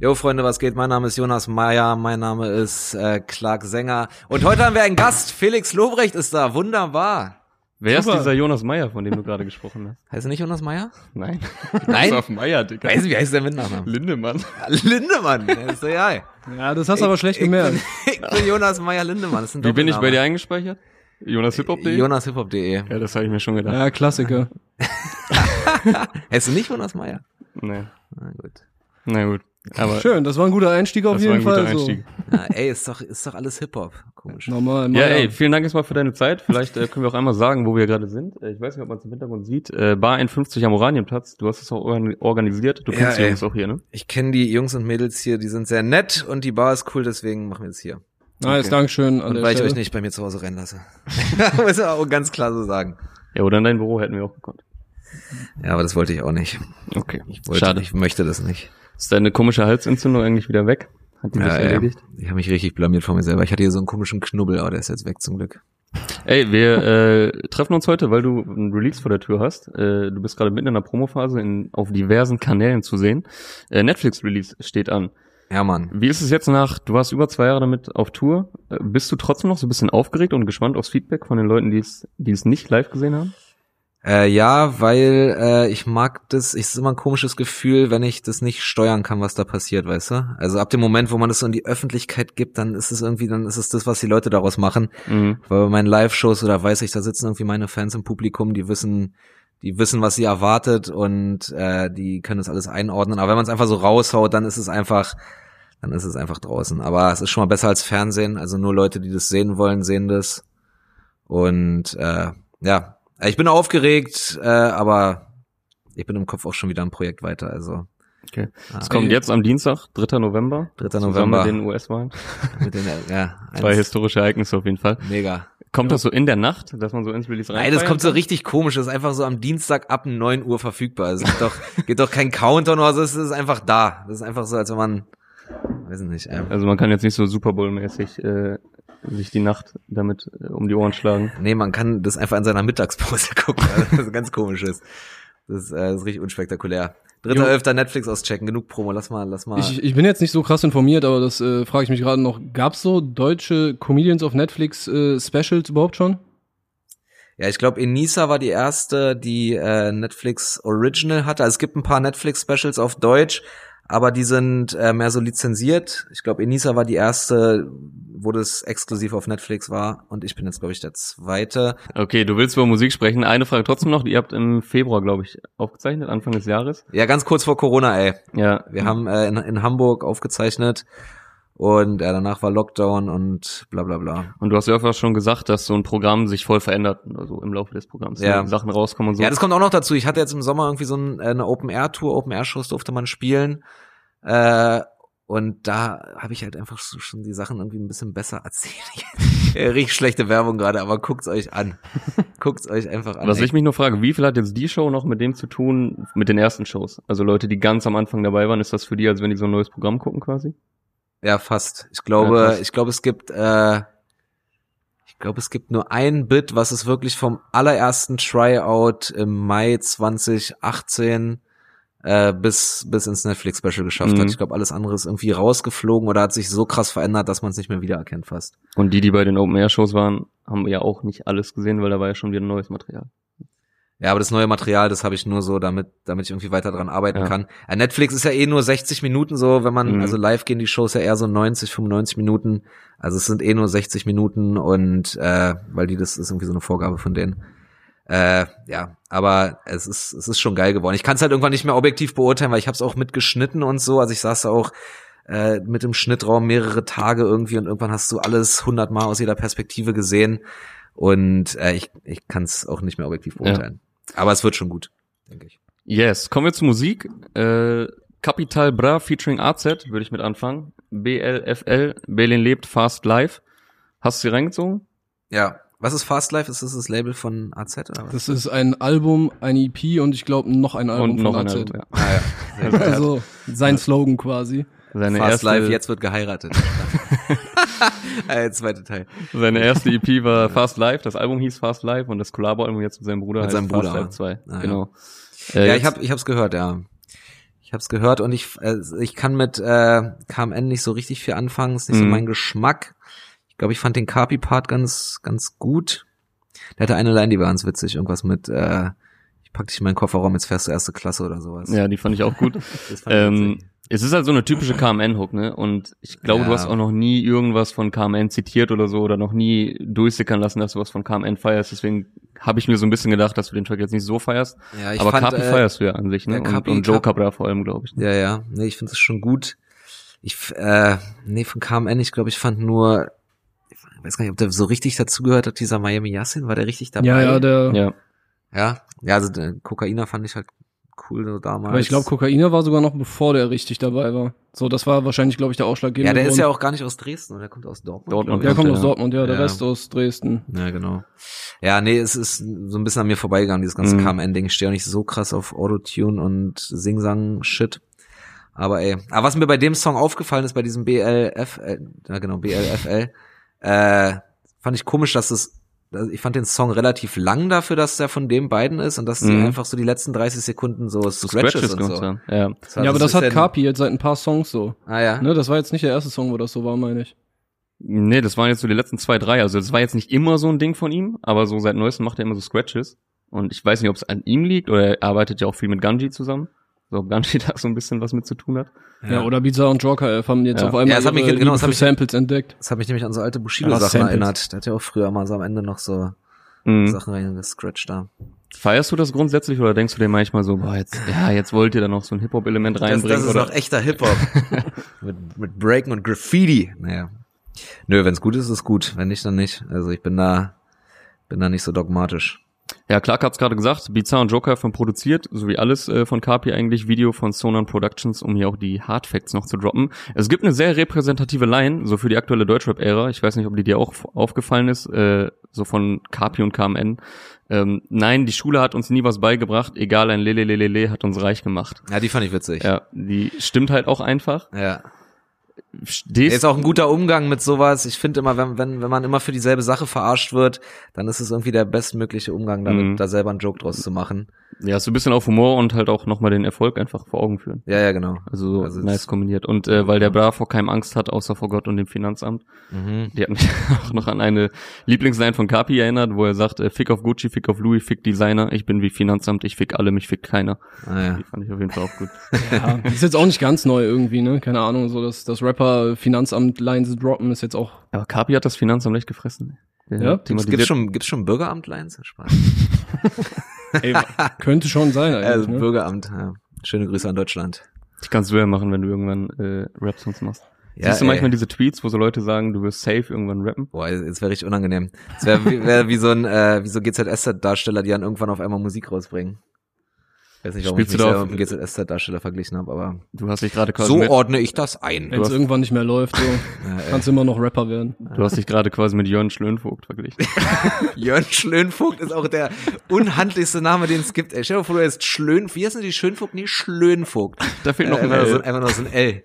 Jo, Freunde, was geht? Mein Name ist Jonas Meyer, mein Name ist äh, Clark Sänger. Und heute haben wir einen Gast. Felix Lobrecht ist da. Wunderbar. Wer Super. ist dieser Jonas Meyer, von dem du gerade gesprochen hast? Heißt er nicht Jonas Meyer? Nein. Nein? auf Meyer, Digga. Weiß nicht, wie heißt der mit Nachnamen? Lindemann. Lindemann. Der ist so, ja. Ja, das hast du aber schlecht ich, gemerkt. Ich bin Jonas Meyer Lindemann. Das ist ein Wie bin ich bei dir eingespeichert? JonasHipHop.de? JonasHipHop.de. Ja, das habe ich mir schon gedacht. Ja, Klassiker. Heißt du nicht Jonas Meyer? Nee. Na gut. Na gut. Aber Schön, das war ein guter Einstieg auf jeden Fall. Einstieg. Na, ey, ist doch, ist doch alles Hip-Hop. Komisch. So, normal. Ja, ey, vielen Dank erstmal für deine Zeit. Vielleicht äh, können wir auch einmal sagen, wo wir gerade sind. Äh, ich weiß nicht, ob man es im Hintergrund sieht. Äh, Bar 51 am Oranienplatz. Du hast es auch organ- organisiert. Du Ja, kennst die ey. Jungs auch hier, ne? Ich kenne die Jungs und Mädels hier, die sind sehr nett und die Bar ist cool, deswegen machen wir es hier. Nice, Okay. Dankeschön an Und weil ich euch nicht bei mir zu Hause rennen lasse. Muss ich auch ganz klar so sagen. Ja, oder in dein Büro hätten wir auch gekonnt. Ja, aber das wollte ich auch nicht. Okay. Ich wollte, Schade. ich möchte das nicht. Ist deine komische Halsentzündung eigentlich wieder weg? Hat die Ja, ja. erledigt? Ich habe mich richtig blamiert von mir selber. Ich hatte hier so einen komischen Knubbel, aber der ist jetzt weg zum Glück. Ey, wir äh, treffen uns heute, weil du ein Release vor der Tür hast. Äh, du bist gerade mitten in der Promophase in, auf diversen Kanälen zu sehen. Äh, Netflix-Release steht an. Ja, Mann. Wie ist es jetzt nach, du warst über zwei Jahre damit auf Tour. Äh, bist du trotzdem noch so ein bisschen aufgeregt und gespannt aufs Feedback von den Leuten, die es, die es nicht live gesehen haben? Äh, ja, weil äh, ich mag das, es ist immer ein komisches Gefühl, wenn ich das nicht steuern kann, was da passiert, weißt du? Also ab dem Moment, wo man das so in die Öffentlichkeit gibt, dann ist es irgendwie, dann ist es das, was die Leute daraus machen. Mhm. Weil bei meinen Live-Shows oder weiß ich, da sitzen irgendwie meine Fans im Publikum, die wissen, die wissen, was sie erwartet und äh, die können das alles einordnen. Aber wenn man es einfach so raushaut, dann ist es einfach, dann ist es einfach draußen. Aber es ist schon mal besser als Fernsehen. Also nur Leute, die das sehen wollen, sehen das. Und äh, ja, ich bin aufgeregt, äh, aber ich bin im Kopf auch schon wieder am Projekt weiter. Also Okay. ah, Es kommt jetzt am Dienstag, 3. November. 3. Zusammen November. mit den US-Wahlen. mit den, ja, Zwei historische Ereignisse auf jeden Fall. mega. Kommt das so in der Nacht, dass man so ins Release rein? Nein, das kommt so richtig komisch. Das ist einfach so am Dienstag ab 9 Uhr verfügbar. Es geht doch, geht doch kein Countdown oder so. Es ist einfach da. Das ist einfach so, als wenn man, weiß ich nicht. Ähm, Also man kann jetzt nicht so Super Bowl-mäßig äh, sich die Nacht damit äh, um die Ohren schlagen. nee, man kann das einfach in seiner Mittagspause gucken. Also, das ist ganz komisch ist. Das ist, äh, das ist richtig unspektakulär. Dritter, Jo. elfter Netflix auschecken. Genug Promo. Lass mal, lass mal. Ich, ich bin jetzt nicht so krass informiert, aber das äh, frage ich mich gerade noch. Gab's so deutsche Comedians auf Netflix äh, Specials überhaupt schon? Ja, ich glaube, Enisa war die erste, die äh, Netflix Original hatte. Also es gibt ein paar Netflix Specials auf Deutsch, aber die sind äh, mehr so lizenziert. Ich glaube, Enisa war die erste, wo das exklusiv auf Netflix war. Und ich bin jetzt, glaube ich, der zweite. Okay, du willst über Musik sprechen. Eine Frage trotzdem noch. Ihr habt im Februar, glaube ich, aufgezeichnet, Anfang des Jahres. Ja, ganz kurz vor Corona, ey. Ja. Wir haben äh, in, in Hamburg aufgezeichnet und äh, danach war Lockdown und bla bla bla. Und du hast ja öfter schon gesagt, dass so ein Programm sich voll verändert, also im Laufe des Programms. Ja. Sachen rauskommen und so. Ja, das kommt auch noch dazu. Ich hatte jetzt im Sommer irgendwie so ein, äh, eine Open-Air-Tour, Open-Air-Shows durfte man spielen. Äh, und da habe ich halt einfach schon die Sachen irgendwie ein bisschen besser erzählt. ja, richtig schlechte Werbung gerade, aber guckt's euch an. guckt's euch einfach an. Was ich mich nur frage, wie viel hat jetzt die Show noch mit dem zu tun, mit den ersten Shows? Also Leute, die ganz am Anfang dabei waren, ist das für die, als wenn die so ein neues Programm gucken quasi? Ja, fast. Ich glaube, Ja, ich glaube, es gibt, äh, ich glaube, es gibt nur ein Bit, was es wirklich vom allerersten Tryout im Mai 2018 äh, bis bis ins Netflix Special geschafft Mhm. hat. Ich glaube, alles andere ist irgendwie rausgeflogen oder hat sich so krass verändert, dass man es nicht mehr wiedererkennt fast. Und die, die bei den Open-Air-Shows waren, haben ja auch nicht alles gesehen, weil da war ja schon wieder neues Material. Ja, aber das neue Material, das habe ich nur so, damit, damit ich irgendwie weiter dran arbeiten Ja. kann. Ja, Netflix ist ja eh nur 60 Minuten so, wenn man, Mhm. also live gehen die Shows ja eher so 90, 95 Minuten. Also es sind eh nur 60 Minuten und äh, weil die, das ist irgendwie so eine Vorgabe von denen. Äh, ja, aber es ist, es ist schon geil geworden. Ich kann es halt irgendwann nicht mehr objektiv beurteilen, weil ich habe es auch mitgeschnitten und so. Also ich saß da auch äh, mit im Schnittraum mehrere Tage irgendwie und irgendwann hast du alles hundertmal aus jeder Perspektive gesehen. Und äh, ich, ich kann es auch nicht mehr objektiv beurteilen. Aber es wird schon gut, denke ich. Yes, kommen wir zur Musik. Äh, Capital Bra featuring AZ, würde ich mit anfangen. BLFL, Berlin lebt, Fast Life. Hast du sie reingezogen? Ja. Was ist Fast Life? Ist das das Label von AZ oder was? Das ist ein Album, ein EP und ich glaube noch ein Album Und noch von ein AZ. Album, ja. Ah, ja. Also sein Slogan quasi. Seine Fast erste, Life, jetzt wird geheiratet. äh, zweite Teil. Seine erste EP war Fast Life, das Album hieß Fast Life und das Collabo-Album jetzt mit seinem Bruder Mit heißt seinem Fast Bruder, Life 2. Ah, ja. genau. Äh, ja, ich habe ich hab's gehört, ja. Ich habe es gehört und ich, äh, ich kann mit äh, KMN nicht so richtig viel anfangen. Ist nicht so Mhm. mein Geschmack. Ich glaube, ich fand den Carpi-Part ganz, ganz gut. Der hatte eine Line, die war ganz witzig. Irgendwas mit, äh, ich pack dich in meinen Kofferraum, jetzt fährst du erste Klasse oder sowas. Ja, die fand ich auch gut. Ähm, es ist halt so eine typische KMN-Hook, ne? Und ich glaube, du Ja. hast auch noch nie irgendwas von KMN zitiert oder so oder noch nie durchsickern lassen, dass du was von KMN feierst. Deswegen habe ich mir so ein bisschen gedacht, dass du den Track jetzt nicht so feierst. ja, ich Aber fand, Kapi äh, feierst du ja an sich, ne? ja, Kapi- und, und Joe Cabra vor allem, glaube ich. Ne? Ja, ja. Nee, ich finde es schon gut. Ich, äh, nee, von KMN, ich glaube, ich fand nur, ich weiß gar nicht, ob der so richtig dazugehört hat, dieser Miami Yassin, war der richtig dabei? Ja, ja, der. Ja. Ja, ja, also der Kokainer fand ich halt cool so damals. Aber ich glaube, Kokainer war sogar noch bevor der richtig dabei war. So, das war wahrscheinlich, glaube ich, der ausschlaggebende Ja, der ist Grund. ja auch gar nicht aus Dresden, der kommt aus Dortmund. Dortmund, Der kommt aus. Dortmund, ja, der Ja. Rest aus Dresden. Ja, genau. Ja, nee, es ist so ein bisschen an mir vorbeigegangen, dieses ganze Mhm. KMN-Ding. Ich stehe auch nicht so krass auf Autotune und Sing-Sang-Shit. Aber ey, aber was mir bei dem Song aufgefallen ist, bei diesem BLF, äh, ja genau, BLFL, äh, fand ich komisch, dass es, ich fand den Song relativ lang dafür, dass der von den beiden ist und dass die Mhm. einfach so die letzten 30 Sekunden so So Scratches, und gemacht so. haben. Ja. war- ja, aber das ist hat Kapi jetzt seit ein paar Songs so. Ah ja. Ne, das war jetzt nicht der erste Song, wo das so war, meine ich. Nee, das waren jetzt so die letzten zwei, drei. Also das war jetzt nicht immer so ein Ding von ihm, aber so seit neuestem macht er immer so Scratches. Und ich weiß nicht, ob es an ihm liegt oder er arbeitet ja auch viel mit Ganji zusammen. So, ob Ganji da so ein bisschen was mit zu tun hat. Ja, oder Biza und Joker F haben jetzt Ja. auf einmal Ja, das hat mich- ihre genau, das mich- Samples entdeckt. Das hat mich nämlich an so alte Bushido-Sachen erinnert. Der hat ja auch früher mal so am Ende noch so Mhm. Sachen reingescratcht da. Feierst du das grundsätzlich oder denkst du dir manchmal so, boah, jetzt, ja, jetzt wollt ihr da noch so ein Hip-Hop-Element Das, reinbringen? das ist oder? noch echter Hip-Hop. mit, mit Breaken und Graffiti. Naja. Nö, wenn's gut ist, ist es gut. Wenn nicht, dann nicht. Also ich bin da, bin da nicht so dogmatisch. Ja, Clark hat's gerade gesagt, Bizarre und Joker von produziert, so wie alles äh, von Kapi eigentlich, Video von Sonan Productions, um hier auch die Hard Facts noch zu droppen. Es gibt eine sehr repräsentative Line, so für die aktuelle Deutschrap-Ära, ich weiß nicht, ob die dir auch aufgefallen ist, äh, so von Kapi und KMN. Ähm, nein, die Schule hat uns nie was beigebracht, egal, ein Lelelelele hat uns reich gemacht. Ja, die fand ich witzig. Ja, die stimmt halt auch einfach. ja. Stehst, Ist auch ein guter Umgang mit sowas. Ich finde immer, wenn, wenn, wenn man immer für dieselbe Sache verarscht wird, dann ist es irgendwie der bestmögliche Umgang damit, Mhm. da selber einen Joke draus zu machen. Ja, so ein bisschen auf Humor und halt auch nochmal den Erfolg einfach vor Augen führen. Ja, ja, genau. Also so Also nice kombiniert. Und äh, weil der Bra vor keinem Angst hat, außer vor Gott und dem Finanzamt. Mhm. Die hat mich auch noch an eine Lieblingsline von Kapi erinnert, wo er sagt, äh, fick auf Gucci, fick auf Louis, fick Designer, ich bin wie Finanzamt, ich fick alle, mich fick keiner. Ah, ja. Die fand ich auf jeden Fall auch gut. Ja, ist jetzt auch nicht ganz neu irgendwie, ne? Keine Ahnung, so dass das Rapper Finanzamt Lines droppen ist jetzt auch. Aber Kapi hat das Finanzamt echt gefressen. Ja? Thematisiert- gibt's schon, gibt's schon Bürgeramt-Lines? Spaß. Ey, könnte schon sein eigentlich. Also ne? Bürgeramt, ja. Schöne Grüße an Deutschland. Die kannst du ja machen, wenn du irgendwann äh, Rap-Songs machst. Ja, Siehst du ey. manchmal diese Tweets, wo so Leute sagen, du wirst safe irgendwann rappen? Boah, jetzt wäre richtig unangenehm. Es wäre wie, wär wie so ein äh, wie so GZSZ-Darsteller, die dann irgendwann auf einmal Musik rausbringen. Ich weiß nicht, warum Spielst ich du mich selber auf- mit einem GZSZ-Darsteller verglichen habe, aber Du hast dich gerade quasi so mit, ordne ich das ein. Wenn es irgendwann nicht mehr läuft, so, Ja, kannst du immer noch Rapper werden. du hast dich gerade quasi mit Jörn Schlönvogt verglichen. Jörn Schlönvogt ist auch der unhandlichste Name, den es gibt. Ey, stell dir vor, du heißt Schlön, wie heißt denn die Schönvogt? Nee, Schlönvogt. Da fehlt Äh, noch ein einfach, so, L. einfach noch so ein L.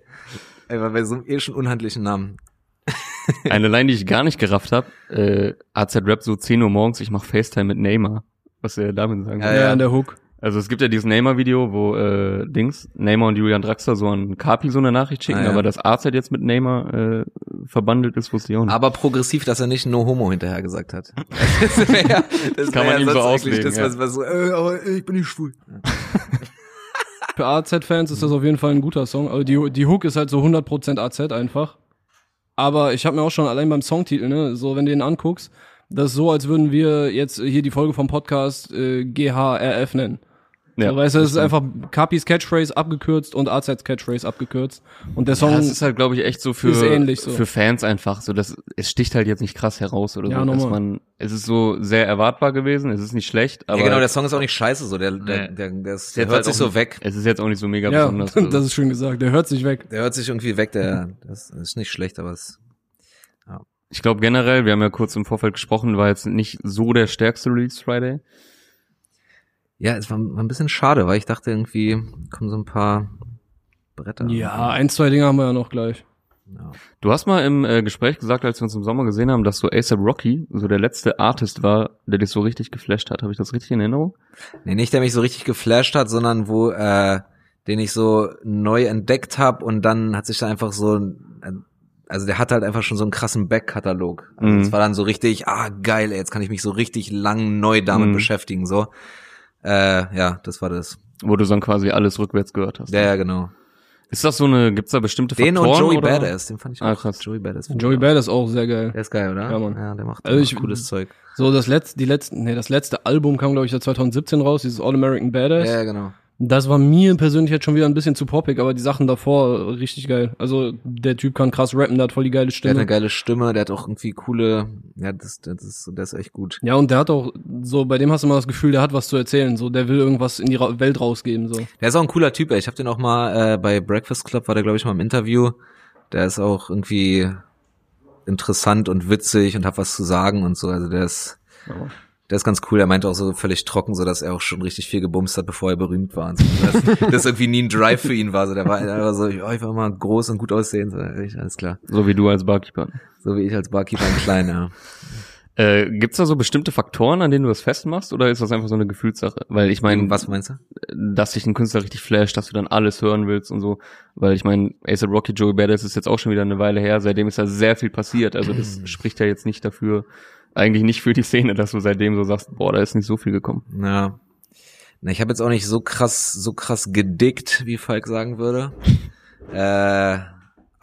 Einfach bei so einem eh schon unhandlichen Namen. Eine Line, die ich gar nicht gerafft habe. Äh, AZ Rap so 10 Uhr morgens, ich mach FaceTime mit Neymar. Was er damit sagen Ja, will. Ja, ja. an der Hook. Also es gibt ja dieses Neymar-Video, wo äh, Dings, Neymar und Julian Draxler so an Kapi so eine Nachricht schicken, Ah, ja. aber dass AZ jetzt mit Neymar äh, verbandelt ist, wusste ich auch nicht. Aber progressiv, dass er nicht No Homo hinterher gesagt hat. Das, wär, ja- das Kann wär man ihm so auslegen, Das, ja. was, was so, äh, aber ich bin nicht schwul. Für AZ-Fans ist das auf jeden Fall ein guter Song. Also die, die Hook ist halt so 100% AZ einfach. Aber ich habe mir auch schon allein beim Songtitel, ne, so wenn du den anguckst, das ist so, als würden wir jetzt hier die Folge vom Podcast äh, GHRF nennen. Ja, so, weißt du, das ist einfach Capis Catchphrase abgekürzt und AZs Catchphrase abgekürzt. Und der Song, ja, das ist halt, glaube ich, echt so für, so. für Fans einfach. So, dass es sticht halt jetzt nicht krass heraus oder Ja, so. Dass man, es ist so sehr erwartbar gewesen, es ist nicht schlecht, aber ja, genau, der Song ist auch nicht scheiße, so, der, der, Nee. der, der, ist, Der der hört halt sich so weg. es ist jetzt auch nicht so mega ja, besonders. also. das ist schön gesagt. Der hört sich weg. Der hört sich irgendwie weg, der, das ist nicht schlecht, aber es, Ich glaube generell, wir haben ja kurz im Vorfeld gesprochen, war jetzt nicht so der stärkste Release Friday. Ja, es war, war ein bisschen schade, weil ich dachte irgendwie, kommen so ein paar Bretter. Ja, ein, zwei Dinge haben wir ja noch gleich. Ja. Du hast mal im äh, Gespräch gesagt, als wir uns im Sommer gesehen haben, dass so ASAP Rocky so der letzte Artist war, der dich so richtig geflasht hat. Habe ich das richtig in Erinnerung? Nee, nicht der mich so richtig geflasht hat, sondern wo, äh, den ich so neu entdeckt habe und dann hat sich da einfach so, also der hat halt einfach schon so einen krassen Backkatalog. Also Mhm. es war dann so richtig, ah geil, ey, jetzt kann ich mich so richtig lang neu damit Mhm. beschäftigen, so. Äh, ja, das war das. Wo du dann quasi alles rückwärts gehört hast. Ja, ja, genau. Ist das so eine, gibt's da bestimmte Den Faktoren? und Joey oder? Badass, den fand ich auch. Ah, krass. Joey Badass. Joey. Badass auch sehr geil. Der ist geil, oder? Ja, Mann. Ja, der macht, Also ich- cooles Zeug. So, das letzte, die letzten, nee, das letzte Album kam, glaube ich, ja 2017 raus, dieses All American Badass. Ja, ja, genau. Das war mir persönlich jetzt schon wieder ein bisschen zu poppig, aber die Sachen davor äh, richtig geil. Also der Typ kann krass rappen, der hat voll die geile Der hat Stimme. eine geile Stimme, der hat auch irgendwie coole, ja, das, das, ist, der ist echt gut. Ja, und der hat auch, so, bei dem hast du immer das Gefühl, der hat was zu erzählen, so, der will irgendwas in die Ra Welt rausgeben, so. Der ist auch ein cooler Typ, ey. Ich habe den auch mal äh, bei Breakfast Club, war der, glaube ich, mal im Interview. Der ist auch irgendwie interessant und witzig und hat was zu sagen und so. Also der ist, der ist ganz cool. Er meinte auch so völlig trocken, so dass er auch schon richtig viel gebumst hat, bevor er berühmt war. Und so. dass, dass irgendwie nie ein Drive für ihn war. So, der war einfach so, ja, ich war immer groß und gut aussehen. So, alles klar. So wie du als Barkeeper. So wie ich als Barkeeper ein Kleiner. Äh, gibt's da so bestimmte Faktoren, an denen du das festmachst, oder ist das einfach so eine Gefühlssache? Weil ich meine, Was meinst du? dass dich ein Künstler richtig flasht, dass du dann alles hören willst und so. Weil ich meine, ASAP Rocky, Joey Badass ist jetzt auch schon wieder eine Weile her, seitdem ist da sehr viel passiert. Also das spricht ja jetzt nicht dafür, eigentlich nicht für die Szene, dass du seitdem so sagst, boah, da ist nicht so viel gekommen. Ja. Na, ich habe jetzt auch nicht so krass, so krass gedickt, wie Falk sagen würde. äh,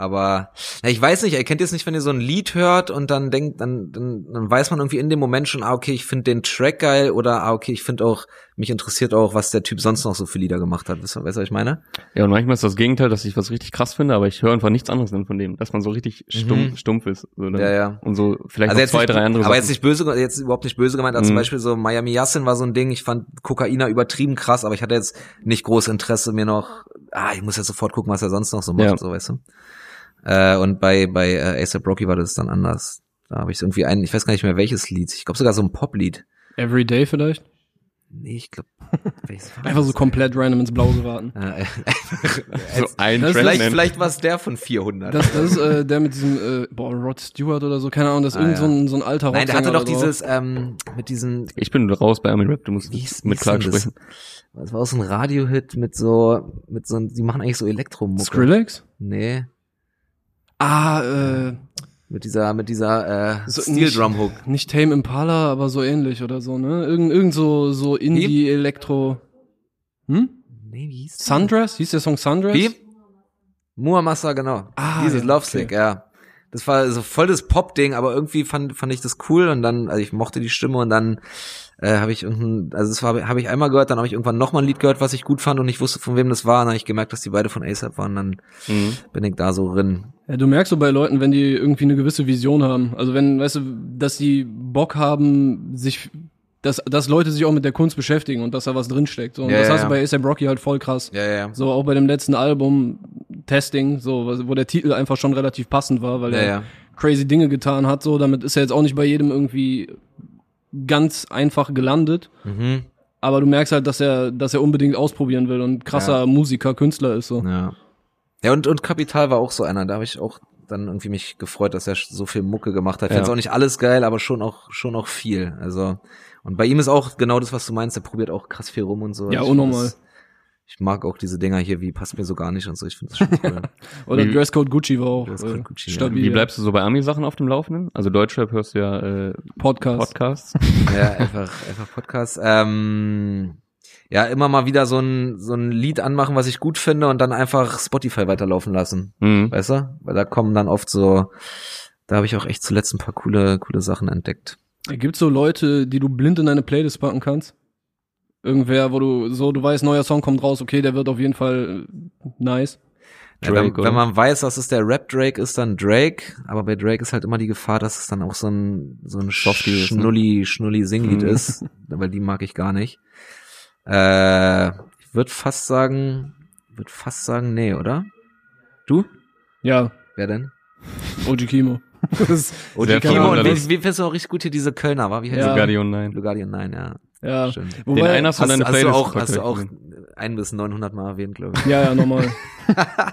aber na, ich weiß nicht, ihr kennt jetzt nicht, wenn ihr so ein Lied hört und dann denkt, dann, dann, dann weiß man irgendwie in dem Moment schon, ah, okay, ich finde den Track geil oder ah, okay, ich finde auch, mich interessiert auch, was der Typ sonst noch so für Lieder gemacht hat. Weißt du, weißt du was ich meine? Ja, und manchmal ist das Gegenteil, dass ich was richtig krass finde, aber ich höre einfach nichts anderes von dem, dass man so richtig stumpf, Mhm. stumpf ist. So dann. Ja, ja. Und so vielleicht Also noch jetzt zwei, nicht, drei andere aber jetzt Sachen. nicht böse, jetzt überhaupt nicht böse gemeint, also zum Mhm. Beispiel so Miami Yassin war so ein Ding, ich fand Kokaina übertrieben krass, aber ich hatte jetzt nicht groß Interesse mir noch, ah, ich muss jetzt sofort gucken, was er sonst noch so macht, Ja. so weißt du. Äh, und bei, bei äh, ASAP Rocky war das dann anders. Da habe ich irgendwie einen, ich weiß gar nicht mehr welches Lied, ich glaube sogar so ein Poplied. Everyday vielleicht? Nee, ich glaube, Einfach so komplett random ins Blau geraten. Äh, so ein das- vielleicht, nennen. vielleicht war es der von 400. Das, das ist äh, der mit diesem, äh, boah, Rod Stewart oder so, keine Ahnung, das ist Ah, irgend ja. so, ein, so ein alter Nein, der hatte doch dieses, ähm, mit diesen, Ich bin raus bei Army Rap, du musst Wie hieß- mit wie Clark denn das? sprechen. das war auch so ein Radiohit mit so, mit so, die machen eigentlich so Elektromucke. Skrillex? Nee. Ah, äh, Mit dieser, mit dieser äh, So Steel nicht- Drum Hook. nicht Tame Impala, aber so ähnlich oder so, ne? Irgend, irgend so, so Indie-Elektro. Hm? Nee, wie hieß? Sundress? Hieß der Song Sundress? Wie? Muamasa, genau. Ah, Dieses ja, Love Sick, okay. ja. Das war so voll das Pop-Ding, aber irgendwie fand, fand ich das cool und dann, also ich mochte die Stimme und dann äh, habe ich irgendein, also das war, habe ich einmal gehört, dann habe ich irgendwann nochmal ein Lied gehört, was ich gut fand und ich wusste, von wem das war. Und dann habe ich gemerkt, dass die beide von ASAP waren, dann Mhm. bin ich da so drin. Ja, du merkst so bei Leuten, wenn die irgendwie eine gewisse Vision haben. Also wenn, weißt du, dass die Bock haben, sich, dass, dass Leute sich auch mit der Kunst beschäftigen und dass da was drinsteckt. So. Und Ja, das ja, hast du bei ASAP Rocky halt voll krass. Ja, ja. So auch bei dem letzten Album Testing, so wo der Titel einfach schon relativ passend war, weil er crazy Dinge getan hat. So damit ist er jetzt auch nicht bei jedem irgendwie ganz einfach gelandet. Mhm. Aber du merkst halt, dass er, dass er unbedingt ausprobieren will und krasser. Musiker, Künstler ist so. Ja. Ja, und, und Kapital war auch so einer. Da habe ich auch dann irgendwie mich gefreut, dass er so viel Mucke gemacht hat. Ich Ja. find's auch nicht alles geil, aber schon auch, schon auch viel. Also, und bei ihm ist auch genau das, was du meinst. Er probiert auch krass viel rum und so. Ja, Ich unnormal. Ich mag auch diese Dinger hier, wie passt mir so gar nicht und so. Ich finde das schon cool. Oder Wie- Dresscode Gucci war auch Dresscode äh, Gucci, ja. stabil. Wie bleibst du so bei Ami-Sachen auf dem Laufenden? Also Deutschrap hörst du ja äh, Podcast. Podcasts. ja, einfach, einfach Podcast. Ähm, ja, immer mal wieder so ein, so ein Lied anmachen, was ich gut finde und dann einfach Spotify weiterlaufen lassen. Mhm. Weißt du? Weil da kommen dann oft so, da habe ich auch echt zuletzt ein paar coole, coole Sachen entdeckt. Gibt's so Leute, die du blind in deine Playlist packen kannst? Irgendwer, wo du so, du weißt, neuer Song kommt raus, okay, der wird auf jeden Fall äh, nice. Ja, Drake, wenn, oder? wenn man weiß, dass es der Rap Drake ist, dann Drake. Aber bei Drake ist halt immer die Gefahr, dass es dann auch so ein so ein ne? Schnulli Schnulli Singlied Mhm. ist, weil die mag ich gar nicht. Äh, ich würde fast sagen, würde fast sagen, nee, oder? Du? Ja, Wer denn? OG Kimo. Die Kimo und wie findest du auch richtig gut hier diese Kölner, war? Wie heißt Ja. ja. Lugardi und nein. Lugardi und nein, ja. ja. Den wobei, einen hast du in Hast, hast du auch, hast du auch ein bis 900 Mal erwähnt, glaube ich. ja, ja, normal.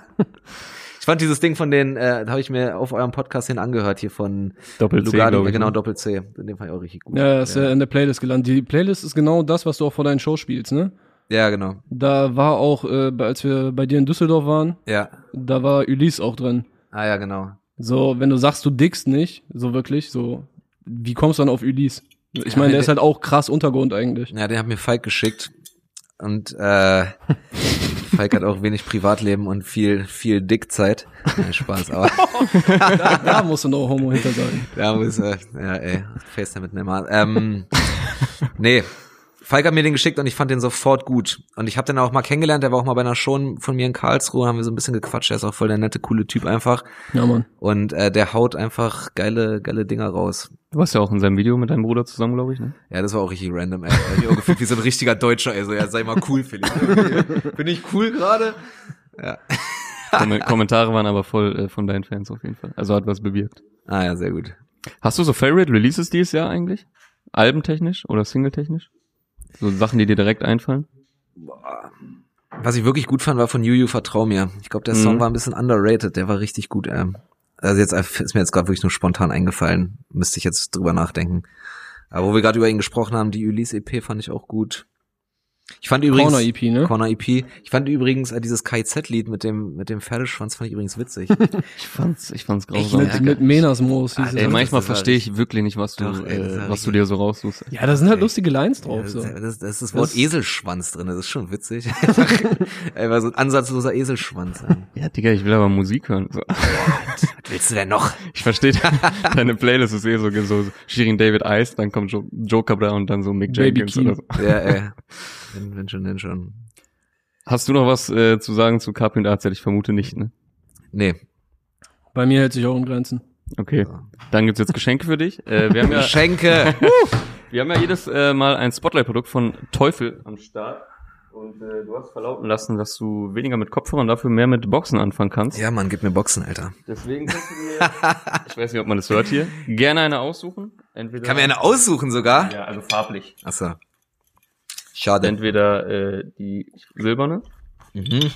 Ich fand dieses Ding von den, äh, da habe ich mir auf eurem Podcast hin angehört, hier von Doppel C, ja, ich, genau, ne? Doppel C. In dem ich auch richtig gut. Ja, ist ja in der Playlist gelandet. Die Playlist ist genau das, was du auch vor deinen Show spielst, ne? Ja, genau. Da war auch, äh, als wir bei dir in Düsseldorf waren, Ja. da war Ulysse auch drin. Ah ja, genau. So, wenn du sagst, du dickst nicht, so wirklich, so, wie kommst du dann auf Ulysse? Ich meine, der der- ist halt auch krass Untergrund eigentlich. Ja, den hat mir Falk geschickt. Und äh, Falk hat auch wenig Privatleben und viel, viel Dickzeit. Nein, Spaß, aber Da, da musst du noch Homo hinter sein. da muss äh, ja ey, FaceTime mit Neymar. Ähm, nee. Falk hat mir den geschickt und ich fand den sofort gut. Und ich habe den auch mal kennengelernt, der war auch mal bei einer Show von mir in Karlsruhe, haben wir so ein bisschen gequatscht, der ist auch voll der nette, coole Typ einfach. Ja, Mann. Und äh, der haut einfach geile, geile Dinger raus. Du warst ja auch in seinem Video mit deinem Bruder zusammen, glaube ich, ne? Ja, das war auch richtig random, ey. Ich auch gefühlt wie so ein richtiger Deutscher, ey. So, ja, sei mal cool, Philipp. Bin ich cool gerade? Ja. Kom Kommentare waren aber voll äh, von deinen Fans auf jeden Fall. Also hat was bewirkt. Ah ja, sehr gut. Hast du so Favorite Releases dieses Jahr eigentlich? Albentechnisch oder singletechnisch? So Sachen, die dir direkt einfallen? Was ich wirklich gut fand, war von Juju Vertrau mir. Ich glaube, der Song Mhm. war ein bisschen underrated. Der war richtig gut. Ähm. Also jetzt ist mir jetzt gerade wirklich nur spontan eingefallen. Müsste ich jetzt drüber nachdenken. Aber wo wir gerade über ihn gesprochen haben, die Ulysse EP fand ich auch gut. Ich fand übrigens Corner EP, ne? Corner EP. Ich fand übrigens äh, dieses KZ-Lied mit dem mit dem Pferdeschwanz fand ich übrigens witzig. Ich fand's, ich fand's grausam. Mit, mit Menasmoos hieß Ah, es. Ey, manchmal verstehe ich wirklich nicht, was du, Doch, ey, äh, was du dir so raussuchst. Ja, da sind halt lustige Lines drauf. Ja, So. das, das, das ist das Wort Das- Eselschwanz drin, das ist schon witzig. Einfach, einfach so ein ansatzloser Eselschwanz. ey. Ja, Digga, ich will aber Musik hören. So. Willst du denn noch? Ich verstehe, deine Playlist ist eh so, so Shirin David Ice, dann kommt jo Joe Cabra und dann so Mick Baby Jenkins oder so. Ja, ey. Wenn, wenn schon, wenn schon. Hast du noch was äh, zu sagen zu Capri und AZ? Ich vermute nicht, ne? Nee. Bei mir hält sich auch in Grenzen. Okay. Dann gibt's jetzt Geschenke für dich. Äh, wir haben ja, Geschenke. wir haben ja jedes äh, Mal ein Spotlight-Produkt von Teufel am Start. Und äh, du hast verlauten lassen, dass du weniger mit Kopfhörern, dafür mehr mit Boxen anfangen kannst. ja, Mann, gib mir Boxen, Alter. Deswegen kannst du dir, ich weiß nicht, ob man das hört hier, gerne eine aussuchen. Entweder, Kann mir eine aussuchen sogar? Ja, also farblich. Achso. Schade. Entweder äh, die silberne. Mhm.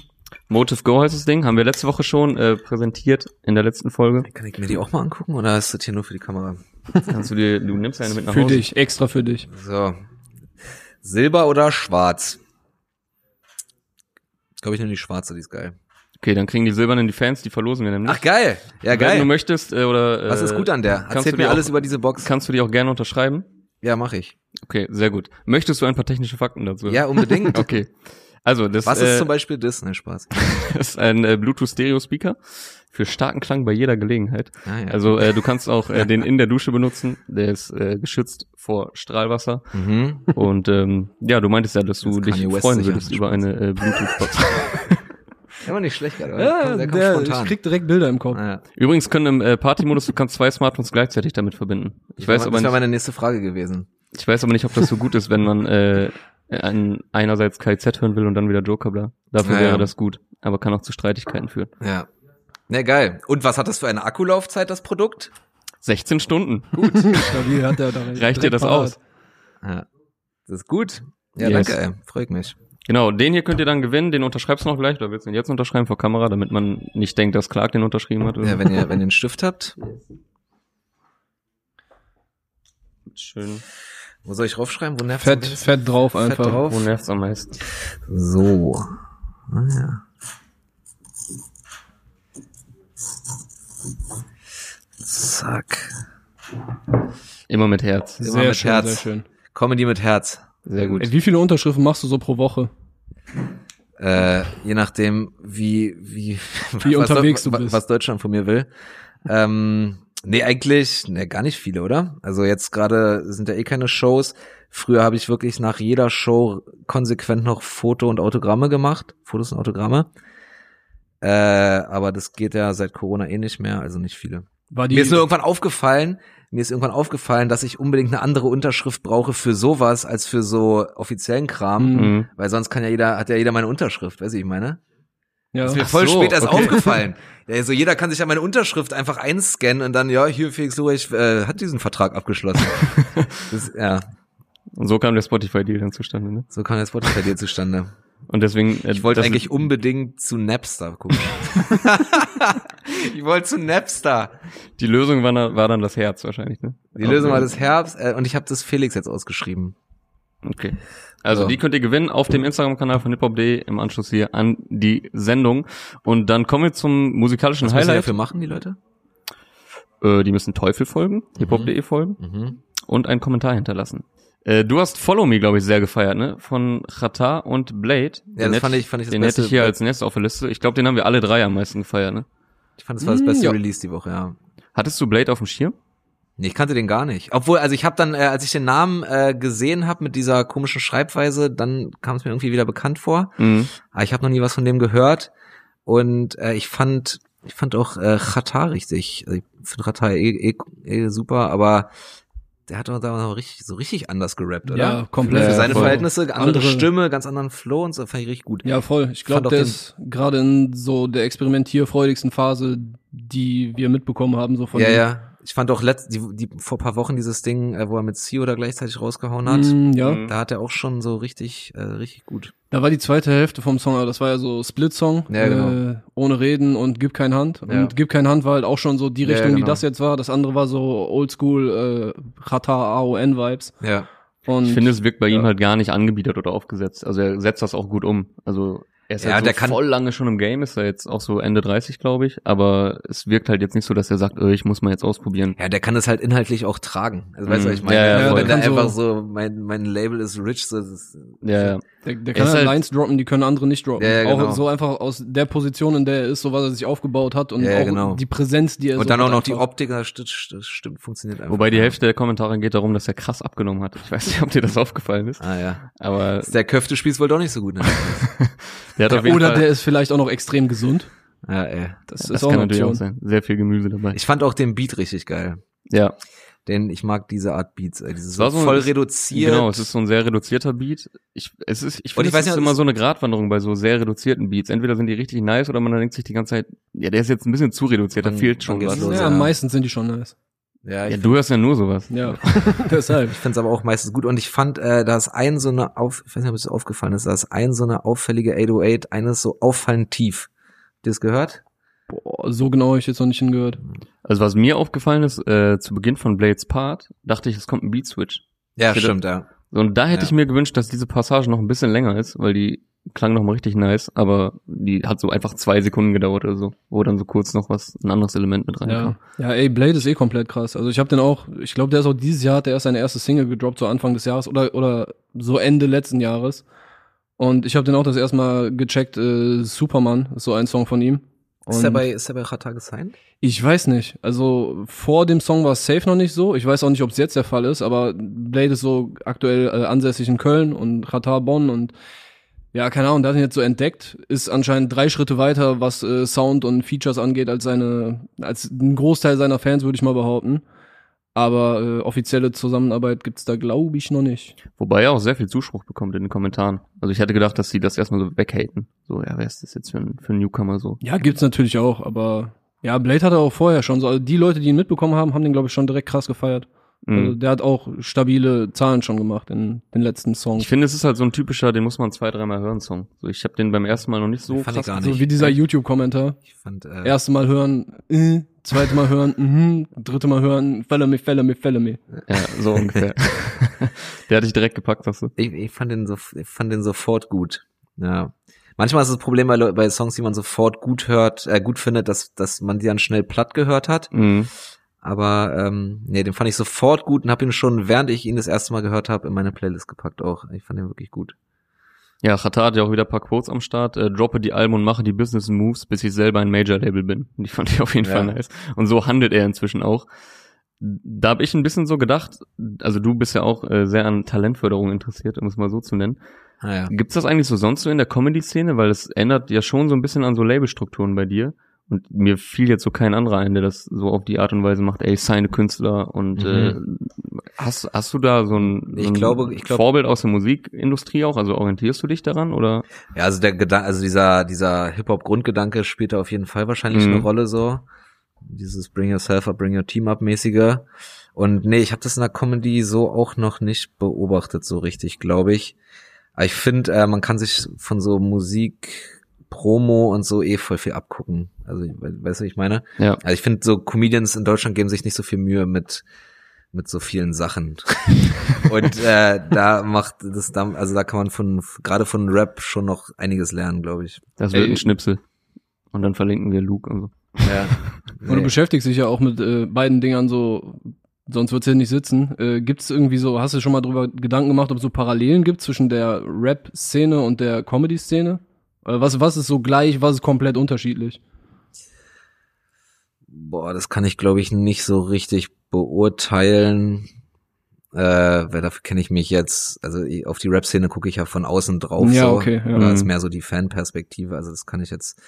Motive Go heißt das Ding. Haben wir letzte Woche schon äh, präsentiert in der letzten Folge. Kann ich mir die auch mal angucken oder ist das hier nur für die Kamera? Kannst du dir, du nimmst eine mit nach Für Hause. dich, extra für dich. So. Silber oder schwarz? Glaube ich nehme die schwarze, die ist geil. Okay, dann kriegen die silbernen die Fans, die verlosen wir nämlich. Ach geil. Ja, Wenn du geil. möchtest äh, oder äh, Was ist gut an der? kannst Erzähl du mir alles auch, über diese Box. Kannst du die auch gerne unterschreiben? Ja, mache ich. Okay, sehr gut. Möchtest du ein paar technische Fakten dazu? Ja, unbedingt. Okay. Also, das Was äh, ist zum Beispiel das? Ne, Spaß. ist ein äh, Bluetooth-Stereo-Speaker für starken Klang bei jeder Gelegenheit. Ah, ja. Also äh, du kannst auch äh, den in der Dusche benutzen. Der ist äh, geschützt vor Strahlwasser. Mhm. Und ähm, ja, du meintest ja, dass du Das dich freuen würdest über eine äh, Bluetooth-Box. Der war nicht schlecht gerade. oder? Ja, der der, kommt ich krieg direkt Bilder im Kopf. Ah, ja. Übrigens können im äh, Party-Modus, du kannst zwei Smartphones gleichzeitig damit verbinden. Ich weiß das aber wäre nicht, meine nächste Frage gewesen. ich weiß aber nicht, ob das so gut ist, wenn man äh, an einerseits KZ hören will und dann wieder Joker bla. Dafür Ja, wäre ja. das gut, aber kann auch zu Streitigkeiten führen. Ja. Ne, geil. Und was hat das für eine Akkulaufzeit, das Produkt? 16 Stunden. Gut. Stabil hat da Reicht dir das aus? Ja. Das ist gut. Ja, Yes. danke, ey. Freut mich. Genau, den hier könnt ihr dann gewinnen, den unterschreibst du noch gleich, oder willst du ihn jetzt unterschreiben vor Kamera, damit man nicht denkt, dass Clark den unterschrieben hat? Oder? Ja, wenn ihr, wenn ihr einen Stift habt, Schön. Wo soll ich raufschreiben? Wo nervt's Fett, fett drauf Fett einfach. drauf. Wo nervt's am meisten? So. Ah, ja. Zack. Immer mit Herz. Immer Sehr mit schön, Herz. sehr schön. Comedy mit Herz. Sehr gut. Ey, wie viele Unterschriften machst du so pro Woche? Äh, je nachdem, wie, wie, Wie was, unterwegs du was, bist. was Deutschland von mir will. Ähm, nee, eigentlich, nee, gar nicht viele, oder? Also jetzt gerade sind ja eh keine Shows. Früher habe ich wirklich nach jeder Show konsequent noch Foto und Autogramme gemacht. Fotos und Autogramme. Äh, aber das geht ja seit Corona eh nicht mehr, also nicht viele. War die, Mir ist nur irgendwann aufgefallen, mir ist irgendwann aufgefallen, dass ich unbedingt eine andere Unterschrift brauche für sowas als für so offiziellen Kram, Mhm. Weil sonst kann ja jeder, hat ja jeder meine Unterschrift, wie ich meine? Ja. Das ist mir voll so, spät erst okay. aufgefallen. Also jeder kann sich ja meine Unterschrift einfach einscannen und dann, ja, hier Felix Lurich äh, hat diesen Vertrag abgeschlossen. das, ja, Und so kam der Spotify-Deal dann zustande, ne? so kam der Spotify dir zustande. Und deswegen. Äh, Ich wollte eigentlich ist- unbedingt zu Napster gucken. ich wollte zu Napster. Die Lösung war, dann- war dann das Herz wahrscheinlich, ne? Die Lösung war das Herbst äh, und ich habe das Felix jetzt ausgeschrieben. Okay. Also So. die könnt ihr gewinnen auf dem Instagram-Kanal von hiphop.de im Anschluss hier an die Sendung. Und dann kommen wir zum musikalischen Was Highlight. dafür machen, die Leute? Äh, die müssen Teufel folgen, hiphop.de folgen Mhm. und einen Kommentar hinterlassen. Äh, du hast Follow Me, glaube ich, sehr gefeiert, ne? Von Chata und Blade. Ja, das fand ich, fand ich das Den beste. hätte ich hier als nächstes auf der Liste. Ich glaube, den haben wir alle drei am meisten gefeiert, ne? ich fand, das war das beste ja. Release die Woche, ja. Hattest du Blade auf dem Schirm? Nee, ich kannte den gar nicht. Obwohl, also ich habe dann, äh, als ich den Namen äh, gesehen habe mit dieser komischen Schreibweise, dann kam es mir irgendwie wieder bekannt vor. Mhm. Aber ich habe noch nie was von dem gehört. Und äh, ich fand, ich fand auch äh, Chata richtig. Also ich finde Chata eh, eh, eh super, aber der hat doch da noch richtig, so richtig anders gerappt, oder? Ja, komplett. Für seine voll. Verhältnisse, andere, Andere- Stimme, ganz anderen Flow und so, fand ich richtig gut. Ja, voll. Ich glaube, der ist gerade in so der experimentierfreudigsten Phase, die wir mitbekommen haben, so von ja, ihm. ja. Ich fand auch letzt, die, die, vor paar Wochen dieses Ding, äh, wo er mit Sio da gleichzeitig rausgehauen hat. Mm, ja. Mhm. Da hat er auch schon so richtig, äh, richtig gut. Da war die zweite Hälfte vom Song, aber das war ja so Split-Song, Ja, genau. äh, ohne Reden und Gib kein Hand. Ja. Und Gib kein Hand war halt auch schon so die Ja, Richtung, die genau. das jetzt war. Das andere war so Oldschool äh, Rata AON-Vibes. Ja. Und Ich finde, es wirkt bei ja. ihm halt gar nicht angebietet oder aufgesetzt. Also er setzt das auch gut um. Also er ist Ja, halt so der kann- voll lange schon im Game, ist er jetzt auch so Ende 30, glaube ich. Aber es wirkt halt jetzt nicht so, dass er sagt, äh, ich muss mal jetzt ausprobieren. Ja, der kann es halt inhaltlich auch tragen. Also weißt du, Mhm. was ich meine? Ja, ja, wenn kann einfach so- so, mein, mein Label ist rich, so, das ist, Ja, ja. Der, der Er kann halt halt- Lines droppen, die können andere nicht droppen. Ja, ja, genau. Auch so einfach aus der Position, in der er ist, so was er sich aufgebaut hat und Ja, ja, auch genau. die Präsenz, die er so und dann auch noch die. Optik, das stimmt, funktioniert einfach. Wobei die Hälfte der Kommentare geht darum, dass er krass abgenommen hat. Ich weiß nicht, ob dir das aufgefallen ist. Ah, ja. Aber Der Köftespieß wohl doch nicht so gut, ne? der hat auf jeden Oder Fall. der ist vielleicht auch noch extrem gesund. ja, ey. Das, das ist auch kann natürlich auch sein. Sehr viel Gemüse dabei. Ich fand auch den Beat richtig geil. ja. Denn ich mag diese Art Beats, ey. Dieses so voll es- reduziert. Genau, es ist so ein sehr reduzierter Beat. Ich, es ist, ich Und finde, ich weiß es nicht, ist immer so eine Gratwanderung bei so sehr reduzierten Beats. Entweder sind die richtig nice oder man denkt sich die ganze Zeit, ja, der ist jetzt ein bisschen zu reduziert, da fehlt schon was. los? Ja, ja. meistens sind die schon nice. ja, ich Ja, du hörst ja nur sowas. Ja, deshalb. Ich finde es aber auch meistens gut und ich fand, äh, da ist ein so eine auf, ich weiß nicht, ob es dir aufgefallen ist, da ist ein so eine auffällige 808, eines so auffallend tief. Habt ihr das gehört? Boah, so genau habe ich jetzt noch nicht hingehört. Also was mir aufgefallen ist, äh, zu Beginn von Blades Part, dachte ich, es kommt ein Beat-Switch. Ja, Bitte? stimmt, ja. Und da hätte Ja. ich mir gewünscht, dass diese Passage noch ein bisschen länger ist, weil die klang noch mal richtig nice, aber die hat so einfach zwei Sekunden gedauert oder so, wo dann so kurz noch was, ein anderes Element mit reinkam. Ja. ja, ey, Blade ist eh komplett krass. Also ich habe den auch, ich glaube, der ist auch dieses Jahr, hat der erst seine erste Single gedroppt, so Anfang des Jahres oder, oder so Ende letzten Jahres. Und ich habe den auch das erste Mal gecheckt, äh, Superman ist so ein Song von ihm. Ist der bei, ist der bei Chata gesigned? ich weiß nicht. Also vor dem Song war es safe noch nicht so. Ich weiß auch nicht, ob es jetzt der Fall ist, aber Blade ist so aktuell äh, ansässig in Köln und Qatar Bonn und ja, keine Ahnung, der hat ihn jetzt so entdeckt, ist anscheinend drei Schritte weiter, was äh, Sound und Features angeht, als seine, als ein Großteil seiner Fans, würde ich mal behaupten. Aber äh, offizielle Zusammenarbeit gibt's da, glaube ich, noch nicht. Wobei er auch sehr viel Zuspruch bekommt in den Kommentaren. Also ich hätte gedacht, dass sie das erstmal so weghaten. So, ja, wer ist das jetzt für ein, für ein Newcomer so? Ja, gibt's natürlich auch, aber ja, Blade hatte auch vorher schon so. Also die Leute, die ihn mitbekommen haben, haben den, glaube ich, schon direkt krass gefeiert. Also Mhm. der hat auch stabile Zahlen schon gemacht in den letzten Songs. Ich finde, es ist halt so ein typischer, den muss man zwei, dreimal hören Song. So, ich habe den beim ersten Mal noch nicht so Fand ich krass. gar so nicht. wie dieser YouTube-Kommentar. Ich fand, äh, Erste Mal hören, äh, zweite Mal hören, mhm, dritte Mal hören, fälle mich, fälle mich, fälle mich. Ja, so ungefähr. Der hatte ich direkt gepackt, sagst du. ich, ich fand den so, ich fand den sofort gut. Ja. Manchmal ist das Problem bei, bei Songs, die man sofort gut hört, äh, gut findet, dass, dass man die dann schnell platt gehört hat. Mhm. Aber ähm, nee, den fand ich sofort gut und habe ihn schon, während ich ihn das erste Mal gehört habe, in meine Playlist gepackt auch. Ich fand den wirklich gut. Ja, Chata hat ja auch wieder ein paar Quotes am Start. Äh, droppe die Alben und mache die Business Moves, bis ich selber ein Major-Label bin. Die fand ich auf jeden Ja. Fall nice. Und so handelt er inzwischen auch. Da habe ich ein bisschen so gedacht, also du bist ja auch äh, sehr an Talentförderung interessiert, um es mal so zu nennen. Naja. Gibt's das eigentlich so sonst so in der Comedy-Szene? Weil es ändert ja schon so ein bisschen an so Labelstrukturen bei dir. Und mir fiel jetzt so kein anderer ein, der das so auf die Art und Weise macht, ey, seine Künstler und äh, hast, hast du da so ein, so Ich ein glaube- ich glaube- Vorbild aus der Musikindustrie auch? Also orientierst du dich daran oder? Ja, also der Gedanke, also dieser, dieser Hip-Hop-Grundgedanke spielt da auf jeden Fall wahrscheinlich Mhm. eine Rolle so. Dieses Bring Yourself up, Bring Your Team up mäßige. Und nee, ich habe das in der Comedy so auch noch nicht beobachtet, so richtig, glaube ich. Aber ich finde, äh, man kann sich von so Musik, Promo und so eh voll viel abgucken. Also, we- weißt du, wie ich meine? Ja. Also ich finde, so Comedians in Deutschland geben sich nicht so viel Mühe mit mit so vielen Sachen. und äh, da macht das dann, also da kann man von gerade von Rap schon noch einiges lernen, glaube ich. Das wird Ey. ein Schnipsel. Und dann verlinken wir Luke und so. Ja. Und du Nee. beschäftigst dich ja auch mit äh, beiden Dingern so, sonst wird's ja nicht sitzen. Äh, gibt's irgendwie so, hast du schon mal drüber Gedanken gemacht, ob es so Parallelen gibt zwischen der Rap-Szene und der Comedy-Szene? Äh, was, was ist so gleich, was ist komplett unterschiedlich? Boah, das kann ich glaube ich nicht so richtig beurteilen. Äh, weil dafür kenne ich mich jetzt, also auf die Rap-Szene gucke ich ja von außen drauf. Ja, so. okay, ja. Da ist Mhm. mehr so die Fanperspektive, also das kann ich jetzt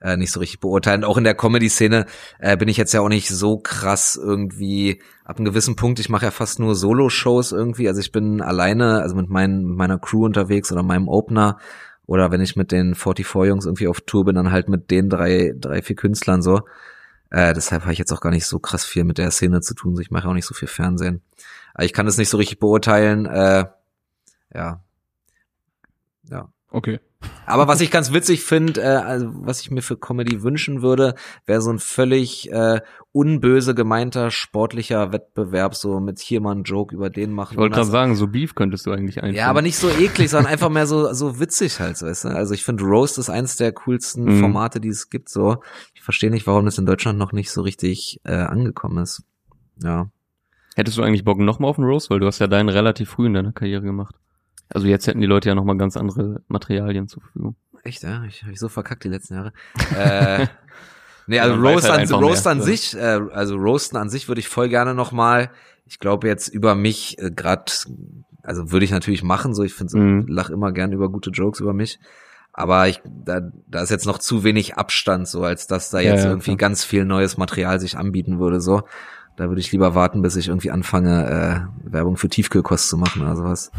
äh, nicht so richtig beurteilen. Auch in der Comedy-Szene äh, bin ich jetzt ja auch nicht so krass irgendwie ab einem gewissen Punkt. Ich mache ja fast nur Solo-Shows irgendwie. Also ich bin alleine, also mit, mein, mit meiner Crew unterwegs oder meinem Opener. Oder wenn ich mit den 44-Jungs irgendwie auf Tour bin, dann halt mit den drei, drei, vier Künstlern so. Äh, deshalb habe ich jetzt auch gar nicht so krass viel mit der Szene zu tun. Ich mache auch nicht so viel Fernsehen. Aber ich kann das nicht so richtig beurteilen. Äh, ja. Ja. Okay. Aber was ich ganz witzig finde, äh, also was ich mir für Comedy wünschen würde, wäre so ein völlig äh, unböse gemeinter sportlicher Wettbewerb, so mit hier mal einen Joke über den machen. Ich wollte gerade sagen, so Beef könntest du eigentlich einführen. ja, aber nicht so eklig, sondern einfach mehr so so witzig halt, so, weißt du? Also ich finde Roast ist eins der coolsten Mhm. Formate, die es gibt. So, ich verstehe nicht, warum das in Deutschland noch nicht so richtig äh, angekommen ist. Ja. Hättest du eigentlich Bock nochmal auf einen Roast? Weil du hast ja deinen relativ früh in deiner Karriere gemacht. Also jetzt hätten die Leute ja nochmal ganz andere Materialien zur Verfügung. Echt, ja? Ich habe ich so verkackt die letzten Jahre. äh, nee, also weiß Roast, halt an, Roast mehr, an sich, äh, also Roasten an sich würde ich voll gerne noch mal. Ich glaube jetzt über mich äh, gerade, also würde ich natürlich machen. So, ich finde, Mhm. lach immer gern über gute Jokes über mich. Aber ich, da, da ist jetzt noch zu wenig Abstand, so als dass da Ja, jetzt ja, irgendwie klar. ganz viel neues Material sich anbieten würde. So, da würde ich lieber warten, bis ich irgendwie anfange, äh, Werbung für Tiefkühlkost zu machen oder sowas,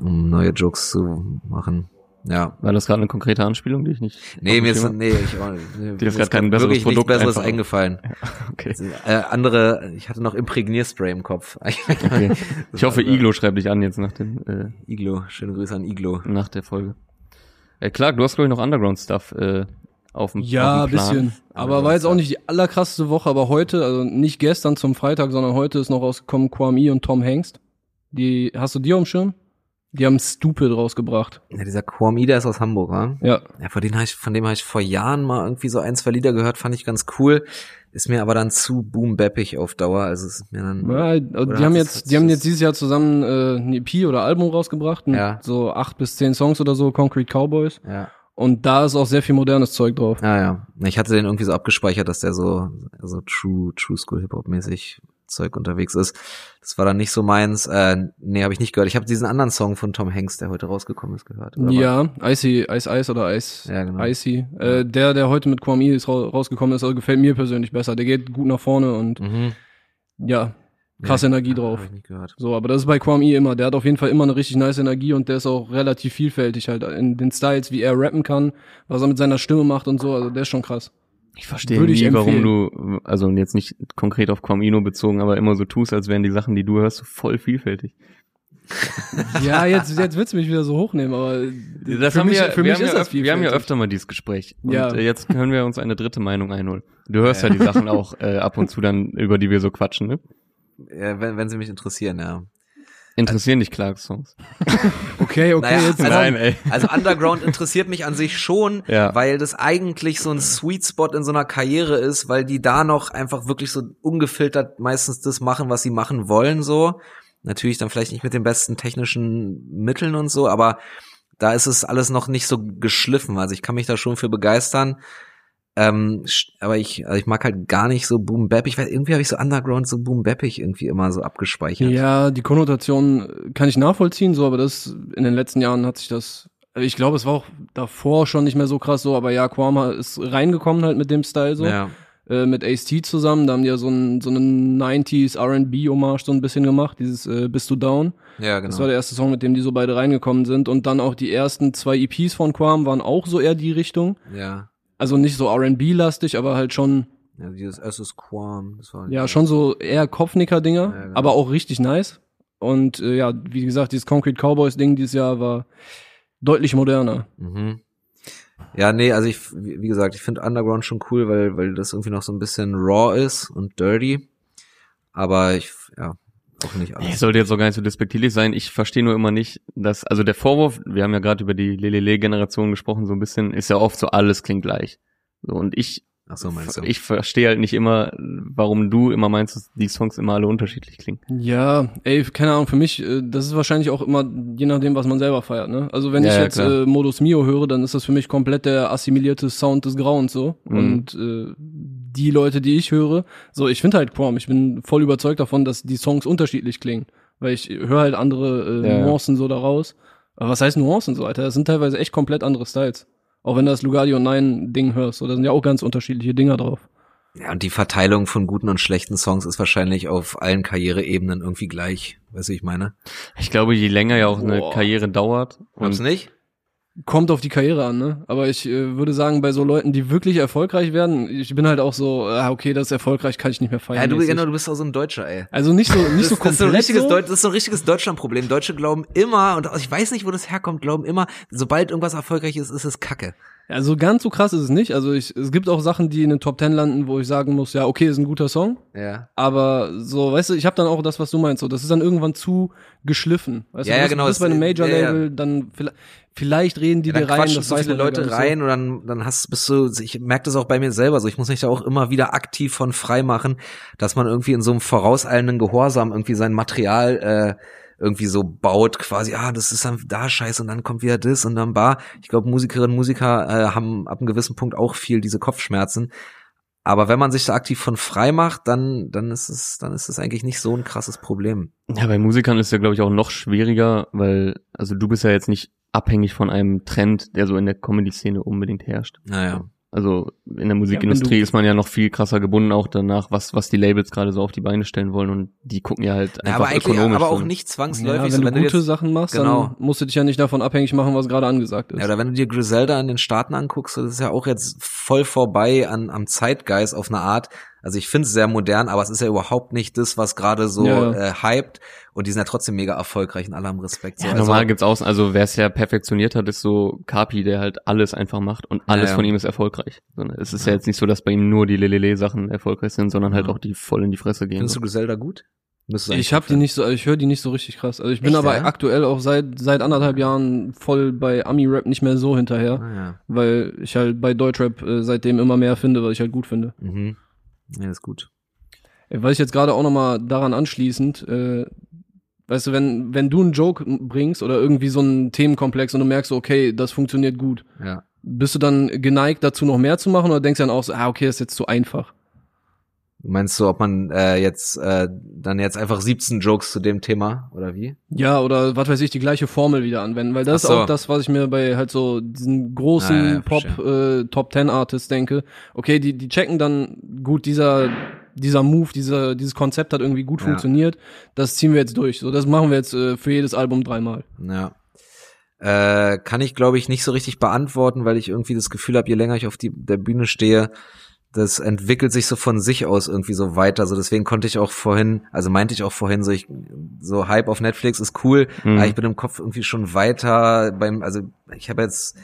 um neue Jokes zu machen. Ja, War das gerade eine konkrete Anspielung, die ich nicht. Nee, mir ist, nee, ich auch nicht. Nee, Dir ist grad kein besseres wirklich Produkt nichts Besseres einfach- eingefallen. hab? Okay. Äh, andere, ich hatte noch Imprägnierspray im Kopf. okay. Ich hoffe, Iglo schreibt dich an jetzt nach dem, äh, Iglo, schöne Grüße an Iglo. nach der Folge. Äh, klar, du hast glaube ich noch Underground-Stuff äh, auf dem Ja, auf ein dem Plan. bisschen. Aber war jetzt auch nicht die allerkrasseste Woche, aber heute, also nicht gestern zum Freitag, sondern heute ist noch rausgekommen Kwame und Tom Hengst. Die, hast du die auf dem Schirm? Die haben Stupid rausgebracht. Ja, dieser der ist aus Hamburg, wa? Ja. Ja, von dem habe ich, von dem habe ich vor Jahren mal irgendwie so ein, zwei Lieder gehört, fand ich ganz cool. Ist mir aber dann zu boom-bappig auf Dauer, also es ist mir dann. ja Oder die haben jetzt, die haben jetzt dieses Jahr zusammen äh, ein EP oder Album rausgebracht. Ja. So acht bis zehn Songs oder so, Concrete Cowboys. Ja. Und da ist auch sehr viel modernes Zeug drauf. Ja, ja. Ich hatte den irgendwie so abgespeichert, dass der so, so True, True School Hip-Hop mäßig Zeug unterwegs ist. Das war dann nicht so meins. Äh, nee, habe ich nicht gehört. Ich habe diesen anderen Song von Tom Hanks, der heute rausgekommen ist, gehört. Ja, Icy, Ice Ice oder Ice, Ja, genau. Icy. Äh, der, der heute mit Kwame ist ra rausgekommen ist, also gefällt mir persönlich besser. Der geht gut nach vorne und Mhm. ja, krasse Energie ja, drauf. So, aber das ist bei Kwame immer. Der hat auf jeden Fall immer eine richtig nice Energie und der ist auch relativ vielfältig halt in den Styles, wie er rappen kann, was er mit seiner Stimme macht und so. Also der ist schon krass. Ich verstehe Würde ich nie, warum du, also jetzt nicht konkret auf Quamino bezogen, aber immer so tust, als wären die Sachen, die du hörst, so voll vielfältig. Ja, jetzt, jetzt willst du mich wieder so hochnehmen, aber Das für haben mich, wir, für wir mich haben ist ja das Wir haben ja öfter mal dieses Gespräch. Und Ja. äh, jetzt können wir uns eine dritte Meinung einholen. Du hörst ja die Sachen auch äh, ab und zu dann, über die wir so quatschen, ne? Ja, wenn, wenn sie mich interessieren, ja. Interessieren dich Clarks Songs? Okay, okay, Naja, jetzt also- Nein, ey. Also Underground interessiert mich an sich schon, Ja. weil das eigentlich so ein Sweet Spot in so einer Karriere ist, weil die da noch einfach wirklich so ungefiltert meistens das machen, was sie machen wollen, so. Natürlich dann vielleicht nicht mit den besten technischen Mitteln und so, aber da ist es alles noch nicht so geschliffen. Also ich kann mich da schon für begeistern. Ähm, aber ich, also ich mag halt gar nicht so Boom Bap. Ich weiß, irgendwie habe ich so Underground so Boom Bappig irgendwie immer so abgespeichert. Ja, die Konnotation kann ich nachvollziehen, so, aber das in den letzten Jahren hat sich das. Ich glaube, es war auch davor schon nicht mehr so krass so, aber ja, Kwama ist reingekommen halt mit dem Style so. ja. Äh, mit Ace-T zusammen, da haben die ja so ein so einen 90s R&B-Hommage so ein bisschen gemacht, dieses äh, Bist du down? Ja, genau. Das war der erste Song, mit dem die so beide reingekommen sind und dann auch die ersten zwei EPs von Quam waren auch so eher die Richtung. ja. Also nicht so R&B-lastig, aber halt schon, Ja, dieses erstes Quam, das war ja, schon so eher Kopfnicker-Dinger, Ja, genau. aber auch richtig nice. Und äh, ja, wie gesagt, dieses Concrete Cowboys-Ding dieses Jahr war deutlich moderner. Mhm. Ja, nee, also ich, wie wie gesagt, ich finde Underground schon cool, weil, weil das irgendwie noch so ein bisschen raw ist und dirty. Aber ich, ja, auch nicht alles. sollte jetzt auch gar nicht so despektierlich sein. Ich verstehe nur immer nicht, dass, also der Vorwurf, wir haben ja gerade über die Lelele-Generation gesprochen, so ein bisschen, ist ja oft so, alles klingt gleich. So, und ich, Ach so, meinst du? ich verstehe halt nicht immer, warum du immer meinst, dass die Songs immer alle unterschiedlich klingen. Ja, ey, keine Ahnung, für mich, äh, das ist wahrscheinlich auch immer je nachdem, was man selber feiert, ne? Also wenn Ja, ich ja, jetzt klar. äh, Modus Mio höre, dann ist das für mich komplett der assimilierte Sound des Grauens so. Mhm. Und äh, die Leute, die ich höre, so, ich finde halt Quam, ich bin voll überzeugt davon, dass die Songs unterschiedlich klingen. Weil ich höre halt andere äh, Ja. Nuancen so daraus. Aber was heißt Nuancen so, Alter? Das sind teilweise echt komplett andere Styles. Auch wenn du das Lugardi und Nein Ding hörst, so, da sind ja auch ganz unterschiedliche Dinger drauf. Ja, und die Verteilung von guten und schlechten Songs ist wahrscheinlich auf allen Karriereebenen irgendwie gleich. Weißt du, wie ich meine? Ich glaube, je länger ja auch eine Boah. Karriere dauert, Glaubst nicht? Kommt auf die Karriere an, ne? Aber ich äh, würde sagen, bei so Leuten, die wirklich erfolgreich werden, ich bin halt auch so, ah, okay, das ist erfolgreich, kann ich nicht mehr feiern. Ja, du, mäßig. genau, du bist auch so ein Deutscher, ey. Also nicht so, nicht so das, das, ist so ein komplett richtiges so. Deut das ist so ein richtiges Deutschlandproblem. Deutsche glauben immer, und ich weiß nicht, wo das herkommt, glauben immer, sobald irgendwas erfolgreich ist, ist es Kacke. Also ganz so krass ist es nicht. Also ich, es gibt auch Sachen, die in den Top Ten landen, wo ich sagen muss, ja, okay, ist ein guter Song. Ja. Aber so, weißt du, ich habe dann auch das, was du meinst, so, das ist dann irgendwann zu geschliffen. Weißt Ja, du, ja, genau, bist bei einem Major-Label, ja, dann vielleicht, vielleicht reden die Ja, dir rein, das so viele ja Leute rein und dann, dann hast, bist du, ich merke das auch bei mir selber so, ich muss mich da auch immer wieder aktiv von frei machen, dass man irgendwie in so einem vorauseilenden Gehorsam irgendwie sein Material äh, irgendwie so baut, quasi, ah, das ist dann da scheiße und dann kommt wieder das und dann bar. Ich glaube, Musikerinnen und Musiker äh, haben ab einem gewissen Punkt auch viel diese Kopfschmerzen. Aber wenn man sich da aktiv von frei macht, dann, dann ist es, dann ist es eigentlich nicht so ein krasses Problem. Ja, bei Musikern ist ja, glaube ich, auch noch schwieriger, weil, also du bist ja jetzt nicht abhängig von einem Trend, der so in der Comedy-Szene unbedingt herrscht. Naja. Also in der Musikindustrie wenn du- ist man ja noch viel krasser gebunden auch danach, was, was die Labels gerade so auf die Beine stellen wollen und die gucken ja halt Ja, einfach aber eigentlich, ökonomisch. aber auch so. nicht Ja, zwangsläufig. wenn so, du gute jetzt, Sachen machst, genau. dann musst du dich ja nicht davon abhängig machen, was gerade angesagt ist. Ja, oder wenn du dir Griselda in den Staaten anguckst, das ist ja auch jetzt voll vorbei an, am Zeitgeist auf eine Art. Also ich finde es sehr modern, aber es ist ja überhaupt nicht das, was gerade so Ja. äh, hyped. Und die sind ja trotzdem mega erfolgreich und alle haben Respekt. So. Ja, also, normal gibt's aus, also wer es ja perfektioniert hat, ist so Kapi, der halt alles einfach macht und alles Ja, ja. von ihm ist erfolgreich. Sondern Es ist ja. Ja. jetzt nicht so, dass bei ihm nur die Lelele-Sachen erfolgreich sind, sondern halt Ja. auch die voll in die Fresse gehen. Findest du Griselda gut? Ich habe die nicht so, ich höre die nicht so richtig krass. Also ich bin Echt, aber ja? aktuell auch seit seit anderthalb Jahren voll bei Ami Rap nicht mehr so hinterher. Ah, weil ich halt bei Deutschrap äh, seitdem immer mehr finde, was ich halt gut finde. ja. Mhm. Ja, ist gut. Äh, Weil ich jetzt gerade auch noch mal daran anschließend, äh, weißt du, wenn wenn du einen Joke bringst oder irgendwie so einen Themenkomplex und du merkst, so, okay, das funktioniert gut, Ja. bist du dann geneigt dazu noch mehr zu machen oder denkst du dann auch so, ah okay, das ist jetzt zu einfach? Meinst du, ob man äh, jetzt äh, dann jetzt einfach 17 Jokes zu dem Thema oder wie? Ja, oder was weiß ich, die gleiche Formel wieder anwenden, weil das so. ist auch das, was ich mir bei halt so diesen großen Ah, ja, Pop äh, Top Ten Artists denke. Okay, die die checken dann gut dieser dieser Move, dieser dieses Konzept hat irgendwie gut Ja. funktioniert. Das ziehen wir jetzt durch. So, das machen wir jetzt äh, für jedes Album dreimal. Ja. Äh, kann ich, glaube ich, nicht so richtig beantworten, weil ich irgendwie das Gefühl habe, je länger ich auf die, der Bühne stehe, das entwickelt sich so von sich aus irgendwie so weiter. So deswegen konnte ich auch vorhin, also meinte ich auch vorhin, so ich so Hype auf Netflix ist cool, Mhm. aber ich bin im Kopf irgendwie schon weiter beim, also ich habe jetzt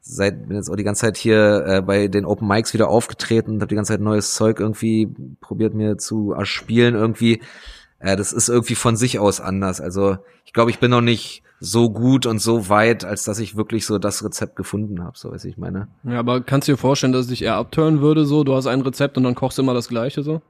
seit bin jetzt auch die ganze Zeit hier äh, bei den Open Mics wieder aufgetreten und habe die ganze Zeit neues Zeug irgendwie probiert mir zu erspielen irgendwie. Äh, das ist irgendwie von sich aus anders. Also ich glaube, ich bin noch nicht so gut und so weit, als dass ich wirklich so das Rezept gefunden habe, so weiß ich meine. Ja, aber kannst du dir vorstellen, dass es dich eher abturnen würde, so, du hast ein Rezept und dann kochst du immer das gleiche so?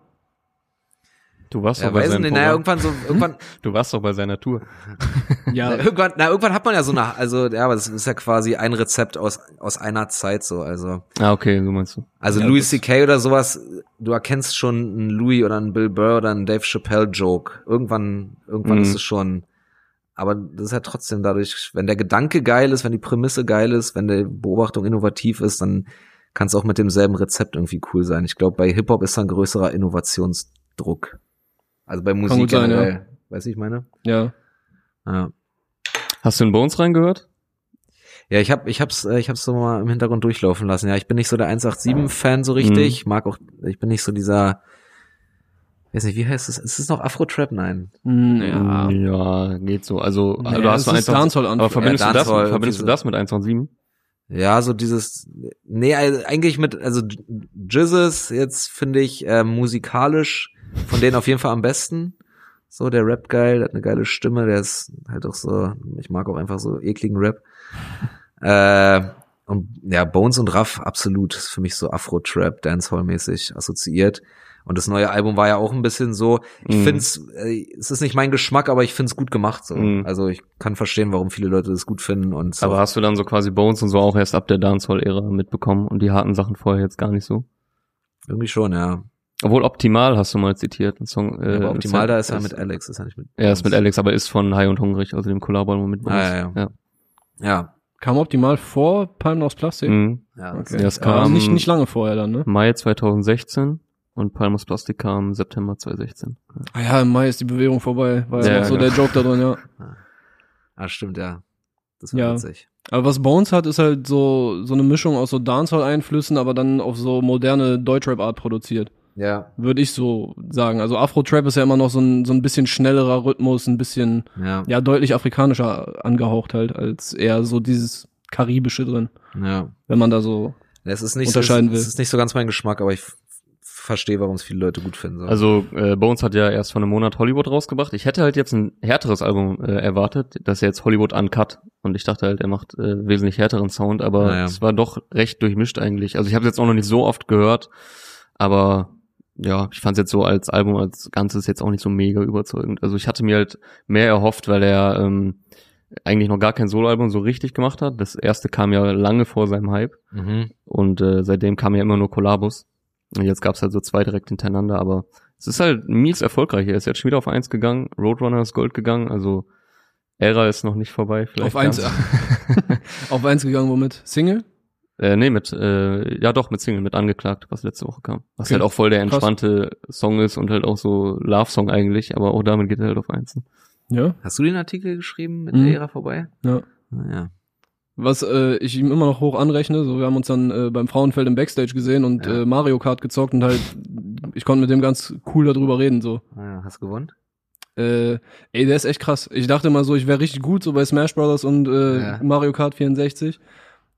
Du warst Ja, doch bei weiß seinem nicht, naja, irgendwann so, irgendwann, Du warst doch bei seiner Tour. Ja, na, irgendwann, na, irgendwann hat man ja so eine, also ja, aber das ist ja quasi ein Rezept aus aus einer Zeit so, also Ah, okay, so meinst du. also Ja, Louis C.K. oder sowas, du erkennst schon einen Louis oder einen Bill Burr oder einen Dave Chappelle Joke. Irgendwann, irgendwann Mhm. ist es schon, aber das ist ja trotzdem dadurch, wenn der Gedanke geil ist, wenn die Prämisse geil ist, wenn die Beobachtung innovativ ist, dann kann es auch mit demselben Rezept irgendwie cool sein. Ich glaube, bei Hip Hop ist da ein größerer Innovationsdruck. Also bei Musik gut sein, generell. Weißt du, ich meine? ja. Ja. Hast du in Bones reingehört? Ja, ich hab, ich hab's, äh, ich hab's so mal im Hintergrund durchlaufen lassen. Ja, ich bin nicht so der 187-Fan so richtig. Mhm. Ich mag auch, ich bin nicht so dieser, weiß nicht, wie heißt es? Ist es noch Afro-Trap? Nein. Hm, Ja. Ja, geht so. Also, Ja, du hast ist 1 Dancehall an. aber verbindest Ja, du das, verbindest du das mit 117? Ja, so dieses, nee, also eigentlich mit, also Jizzes jetzt finde ich äh, musikalisch von denen auf jeden Fall am besten. So, der rappt geil, der hat eine geile Stimme, der ist halt auch so, ich mag auch einfach so ekligen Rap. äh, und ja, Bones und Raff, absolut, ist für mich so Afro-Trap, Dancehall-mäßig assoziiert. Und das neue Album war ja auch ein bisschen so, ich Mhm. find's, äh, es ist nicht mein Geschmack, aber ich find's gut gemacht so. Mhm. Also ich kann verstehen, warum viele Leute das gut finden und so. Aber hast du dann so quasi Bones und so auch erst ab der Dancehall-Ära mitbekommen und die harten Sachen vorher jetzt gar nicht so? irgendwie schon, ja. Obwohl Optimal hast du mal zitiert, ein Song. Äh, aber optimal, Sam- da ist er mit Alex, ist er nicht mit. Er ist mit Alex, aber ist von High und Hungrig, also dem Kollaboalbum mit Bones. Ah, ja, ja. Ja, Kam optimal vor Palmen aus Plastik. Mhm. ja. Okay. Ja, es Aber kam- nicht, nicht lange vorher dann, ne? Mai 2016 und Palmus Plastik kam September 2016. Ah ja, im Mai ist die Bewegung vorbei. War ja, Ja, noch so genau. der Joke da drin, ja. Ah, stimmt, ja. Das war Ja. witzig. Aber was Bones hat, ist halt so, so eine Mischung aus so Dancehall-Einflüssen, aber dann auf so moderne Deutschrap-Art produziert. Ja, Würde ich so sagen. Also Afro-Trap ist ja immer noch so ein, so ein bisschen schnellerer Rhythmus, ein bisschen, ja, ja, deutlich afrikanischer angehaucht halt, als eher so dieses Karibische drin. ja. Wenn man da so, Es ist nicht so, Unterscheiden will. es ist nicht so ganz mein Geschmack, aber ich verstehe, warum es viele Leute gut finden. So. Also äh, Bones hat ja erst vor einem Monat Hollywood rausgebracht. Ich hätte halt jetzt ein härteres Album äh, erwartet, das ist jetzt Hollywood Uncut. Und ich dachte halt, er macht äh, wesentlich härteren Sound, aber Naja. es war doch recht durchmischt eigentlich. Also ich habe es jetzt auch noch nicht so oft gehört, aber ja, ich fand es jetzt so als Album als Ganzes jetzt auch nicht so mega überzeugend. Also ich hatte mir halt mehr erhofft, weil er ähm, eigentlich noch gar kein Soloalbum so richtig gemacht hat. Das erste kam ja lange vor seinem Hype. mhm. Und äh, seitdem kam ja immer nur Kollabos. Und jetzt gab's halt so zwei direkt hintereinander, aber es ist halt mies erfolgreich. Er ist jetzt schon wieder auf eins gegangen, Roadrunner ist Gold gegangen, also Ära ist noch nicht vorbei. Vielleicht auf eins, auf eins gegangen, womit? Single? Äh, nee, mit, äh, ja doch, mit Single, mit angeklagt, was letzte Woche kam. Was Okay. halt auch voll der Krass. entspannte Song ist und halt auch so Love-Song eigentlich, aber auch damit geht er halt auf eins. Ja, Hast du den Artikel geschrieben mit Mhm. der Ära vorbei? ja. Naja. Was äh, ich ihm immer noch hoch anrechne, so wir haben uns dann äh, beim Frauenfeld im Backstage gesehen und Ja. äh, Mario Kart gezockt und halt ich konnte mit dem ganz cool darüber reden so. naja. Hast du gewonnen? Äh, ey, der ist echt krass. Ich dachte mal so, ich wäre richtig gut so bei Smash Brothers und äh, Ja. Mario Kart 64,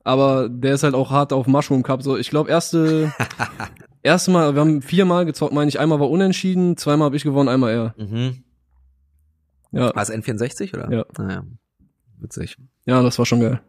aber der ist halt auch hart auf Mushroom Cup so. Ich glaube erste erste Mal, wir haben viermal gezockt, meine ich, einmal war unentschieden, zweimal habe ich gewonnen, einmal er. Mhm. Ja. War es N64 oder? Ja. Naja. Witzig. Ja, das war schon geil.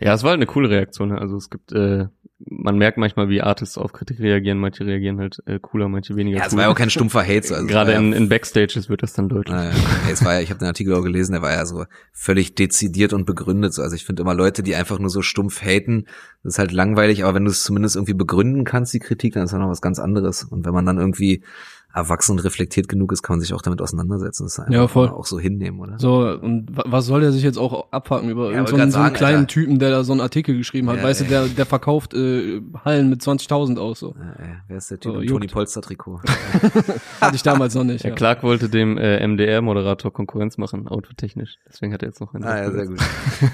Ja, es war halt eine coole Reaktion. Ne? Also es gibt, äh, man merkt manchmal, wie Artists auf Kritik reagieren. Manche reagieren halt äh, cooler, manche weniger Ja, es cool. war ja auch kein stumpfer Hate. so, Also Gerade war ja in, in Backstages wird das dann deutlich. Naja, es war ja, ich habe den Artikel auch gelesen, der war ja so völlig dezidiert und begründet. So. Also ich finde immer Leute, die einfach nur so stumpf haten, das ist halt langweilig, aber wenn du es zumindest irgendwie begründen kannst, die Kritik, dann ist das noch was ganz anderes. Und wenn man dann irgendwie erwachsen und reflektiert genug ist, kann man sich auch damit auseinandersetzen. Das Ja, voll. auch so hinnehmen, oder? So, und wa- was soll der sich jetzt auch abfacken über Ja, so einen, so einen sagen, kleinen Alter. Typen, der da so einen Artikel geschrieben hat? Ja, weißt du, ey. der, der verkauft äh, Hallen mit 20.000 aus, so. Ja, ey, wer ist der Typ So, im juckt. Tony Polster Trikot? Hatte ich damals noch nicht. Ja, Ja, Clark wollte dem äh, MDR-Moderator Konkurrenz machen, autotechnisch. Deswegen hat er jetzt noch einen. ah, ja, sehr gut.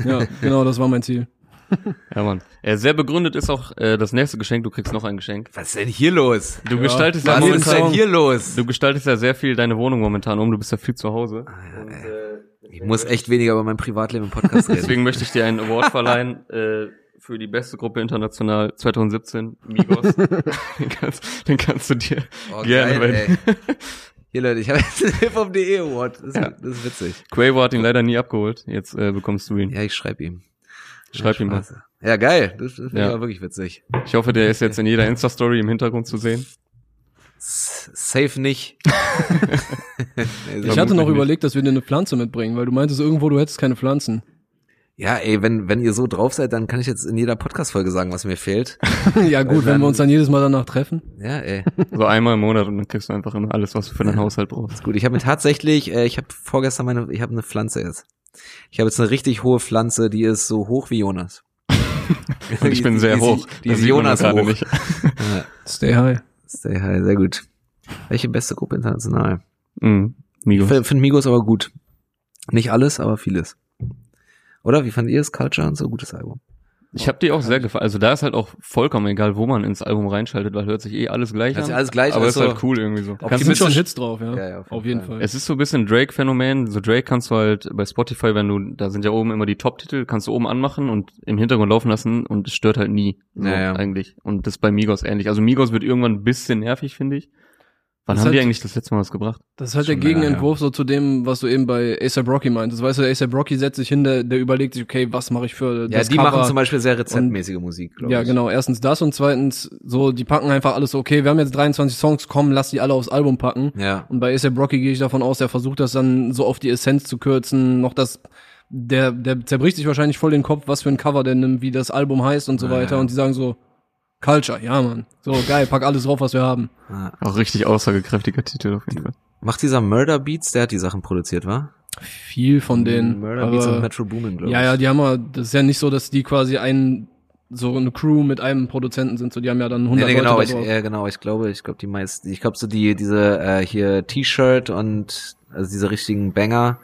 ja, genau, das war mein Ziel. Ja, Mann. Äh, sehr begründet ist auch äh, das nächste Geschenk. Du kriegst noch ein Geschenk. Was ist denn hier los? Du Ja. gestaltest ja Was jeden ist momentan, denn hier los? du gestaltest ja sehr viel deine Wohnung momentan um. Du bist ja viel zu Hause. Ah, ja, ey. Ich muss echt weniger über mein Privatleben im Podcast reden. Deswegen möchte ich dir einen Award verleihen äh, für die beste Gruppe international 2017, Migos. den, kannst, den kannst du dir Oh, gerne. geil. Hier Leute, ich habe jetzt einen hiphop.de Award. Das ist, Ja. das ist witzig. Quavo hat ihn leider nie abgeholt. Jetzt äh, bekommst du ihn. Ja, ich schreib ihm. Schreib ihm mal. Ja, geil. Das, das finde Ja. ich auch wirklich witzig. Ich hoffe, der ist jetzt in jeder Insta-Story im Hintergrund zu sehen. Safe nicht. Ich hatte noch überlegt, dass wir dir eine Pflanze mitbringen, weil du meintest irgendwo, du hättest keine Pflanzen. ja, ey, wenn, wenn ihr so drauf seid, dann kann ich jetzt in jeder Podcast-Folge sagen, was mir fehlt. ja gut, wenn dann- wir uns dann jedes Mal danach treffen. Ja, ey. So einmal im Monat und dann kriegst du einfach immer alles, was du für deinen Haushalt brauchst. Gut, ich habe mir tatsächlich, äh, ich habe vorgestern meine, ich habe eine Pflanze jetzt. Ich habe jetzt eine richtig hohe Pflanze, die ist so hoch wie Jonas. Und ich bin Die- sehr die, hoch. Die, die Das ist Jonas hoch. nicht. Ja, Stay high. stay high, sehr gut. Welche beste Gruppe international? Ich Migos. finde Migos aber gut. Nicht alles, aber vieles. Oder? Wie fandet ihr es? Culture und so? Gutes Album. Ich habe die auch sehr gefallen. Also da ist halt auch vollkommen egal, wo man ins Album reinschaltet, weil hört sich eh alles gleich Hört an. sich alles gleich aber also- ist halt cool irgendwie so. Da Kannst sind du, schon Hits drauf, ja. Ja, ja, auf jeden auf jeden Fall. Fall. es ist so ein bisschen Drake-Phänomen. So Drake kannst du halt bei Spotify, wenn du, da sind ja oben immer die Top-Titel, kannst du oben anmachen und im Hintergrund laufen lassen und es stört halt nie. So Ja, ja. eigentlich. Und das ist bei Migos ähnlich. Also Migos wird irgendwann ein bisschen nervig, finde ich. Wann Das haben die hat- eigentlich das letzte Mal was gebracht? Das ist halt Schon der Gegenentwurf so zu dem, was du eben bei ASAP Rocky meintest. Weißt du, ASAP Rocky setzt sich hin, der, der überlegt sich, okay, was mache ich für Ja, das die Cover? machen zum Beispiel sehr rezeptmäßige Musik, glaube Ja, ich. genau. Erstens das und zweitens so, die packen einfach alles so, okay, wir haben jetzt 23 Songs, komm, lass die alle aufs Album packen. Ja. Und bei ASAP Rocky gehe ich davon aus, der versucht das dann so auf die Essenz zu kürzen, noch das, der, der zerbricht sich wahrscheinlich voll den Kopf, was für ein Cover der nimmt, wie das Album heißt und so Ja, weiter. ja. Und die sagen so, Culture, ja, Mann. So, geil, pack alles drauf, was wir haben. Ja. Auch richtig aussagekräftiger Titel auf jeden Fall. Macht dieser Murder Beats, der hat die Sachen produziert, wa? Viel von denen. Murder Beats und Metro Boomin, glaube ich. ja, ja, die haben ja, das ist ja nicht so, dass die quasi ein, so eine Crew mit einem Produzenten sind, so, die haben ja dann 100 Nee, nee, genau, Leute ich, ja, genau, ich glaube, ich glaube, die meisten, ich glaube, so die, diese, äh, hier T-Shirt und, also diese richtigen Banger,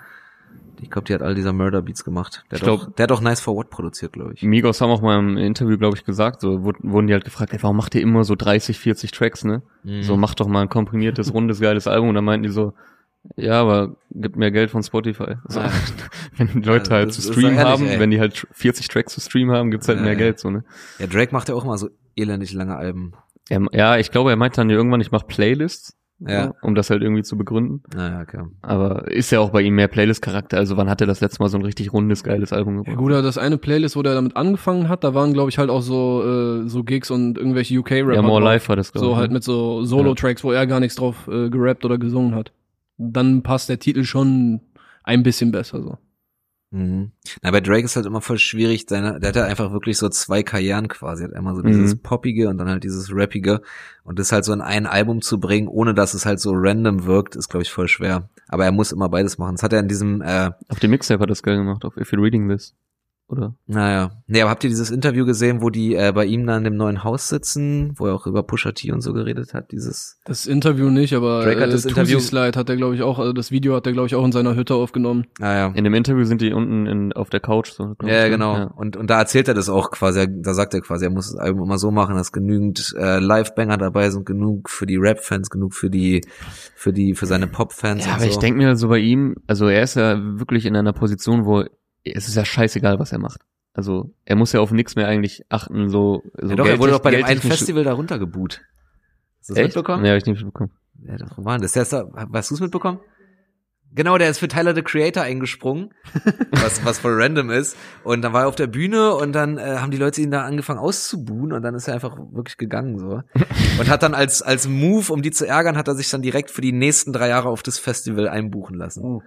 ich glaube, die hat all dieser Murder Beats gemacht. Der, Ich glaub- der hat auch Nice for What produziert, glaube ich. Migos haben auch mal im Interview, glaube ich, gesagt, so wurden die halt gefragt, ey, warum macht ihr immer so 30, 40 Tracks, ne? Mhm. So, macht doch mal ein komprimiertes, rundes, geiles Album. Und dann meinten die so, ja, aber gibt mehr Geld von Spotify. So, Ja. wenn die Leute Ja, halt zu doch streamen haben, ey. wenn die halt 40 Tracks zu streamen haben, gibt's halt Ja, mehr. Geld, so, ne? Ja, Drake macht ja auch immer so elendig lange Alben. Er, ja, ich glaube, er meinte dann irgendwann, ich mache Playlists, Ja. so, um das halt irgendwie zu begründen. Naja, okay. Aber ist ja auch bei ihm mehr Playlist-Charakter. Also wann hat er das letzte Mal so ein richtig rundes, geiles Album Ja, gebracht? gut, aber das eine Playlist, wo der damit angefangen hat, da waren, glaube ich, halt auch so, äh, so Gigs und irgendwelche UK-Rapper. Ja, More drauf. Life war das, glaube So ich. halt ne? mit so Solo-Tracks, wo er gar nichts drauf äh, gerappt oder gesungen hat. Dann passt der Titel schon ein bisschen besser so. Mhm. Na, bei Drake ist halt immer voll schwierig, seine, der hat ja einfach wirklich so zwei Karrieren quasi. Er hat einmal so Mhm. dieses Poppige und dann halt dieses Rappige. Und das halt so in ein Album zu bringen, ohne dass es halt so random wirkt, ist, glaube ich, voll schwer. Aber er muss immer beides machen. Das hat er in diesem, äh, Auf dem Mixtape hat das geil gemacht, auf If You're Reading This. Oder? naja. Nee, aber habt ihr dieses Interview gesehen, wo die äh, bei ihm da in dem neuen Haus sitzen, wo er auch über Pusha T und so geredet hat? Dieses, Das Interview nicht, aber Drake hat äh, das Tusi Interview- Slide hat er, glaube ich, auch, also das Video hat er, glaube ich, auch in seiner Hütte aufgenommen. naja. In dem Interview sind die unten in, auf der Couch. So, Ja, ja, ich, ne? genau. Ja. Und, und da erzählt er das auch quasi. Da sagt er quasi, er muss das Album immer so machen, dass genügend äh, Live-Banger dabei sind, genug für die Rap-Fans, genug für die, für die, für seine Pop-Fans. Ja, und aber so. ich denke mir so bei ihm, also er ist ja wirklich in einer Position, wo es ist ja scheißegal, was er macht. Also er muss ja auf nichts mehr eigentlich achten, so, so ja, doch, er wurde doch bei dem einen Festival da runtergeboot. Hast du das Echt? mitbekommen? Ja, hab ich nicht mitbekommen. Ja, doch, denn das? Ist da, hast du es mitbekommen? Genau, der ist für Tyler the Creator eingesprungen, was, was voll random ist. Und dann war er auf der Bühne und dann äh, haben die Leute ihn da angefangen auszubuhen und dann ist er einfach wirklich gegangen so. Und hat dann als, als Move, um die zu ärgern, hat er sich dann direkt für die nächsten drei Jahre auf das Festival einbuchen lassen.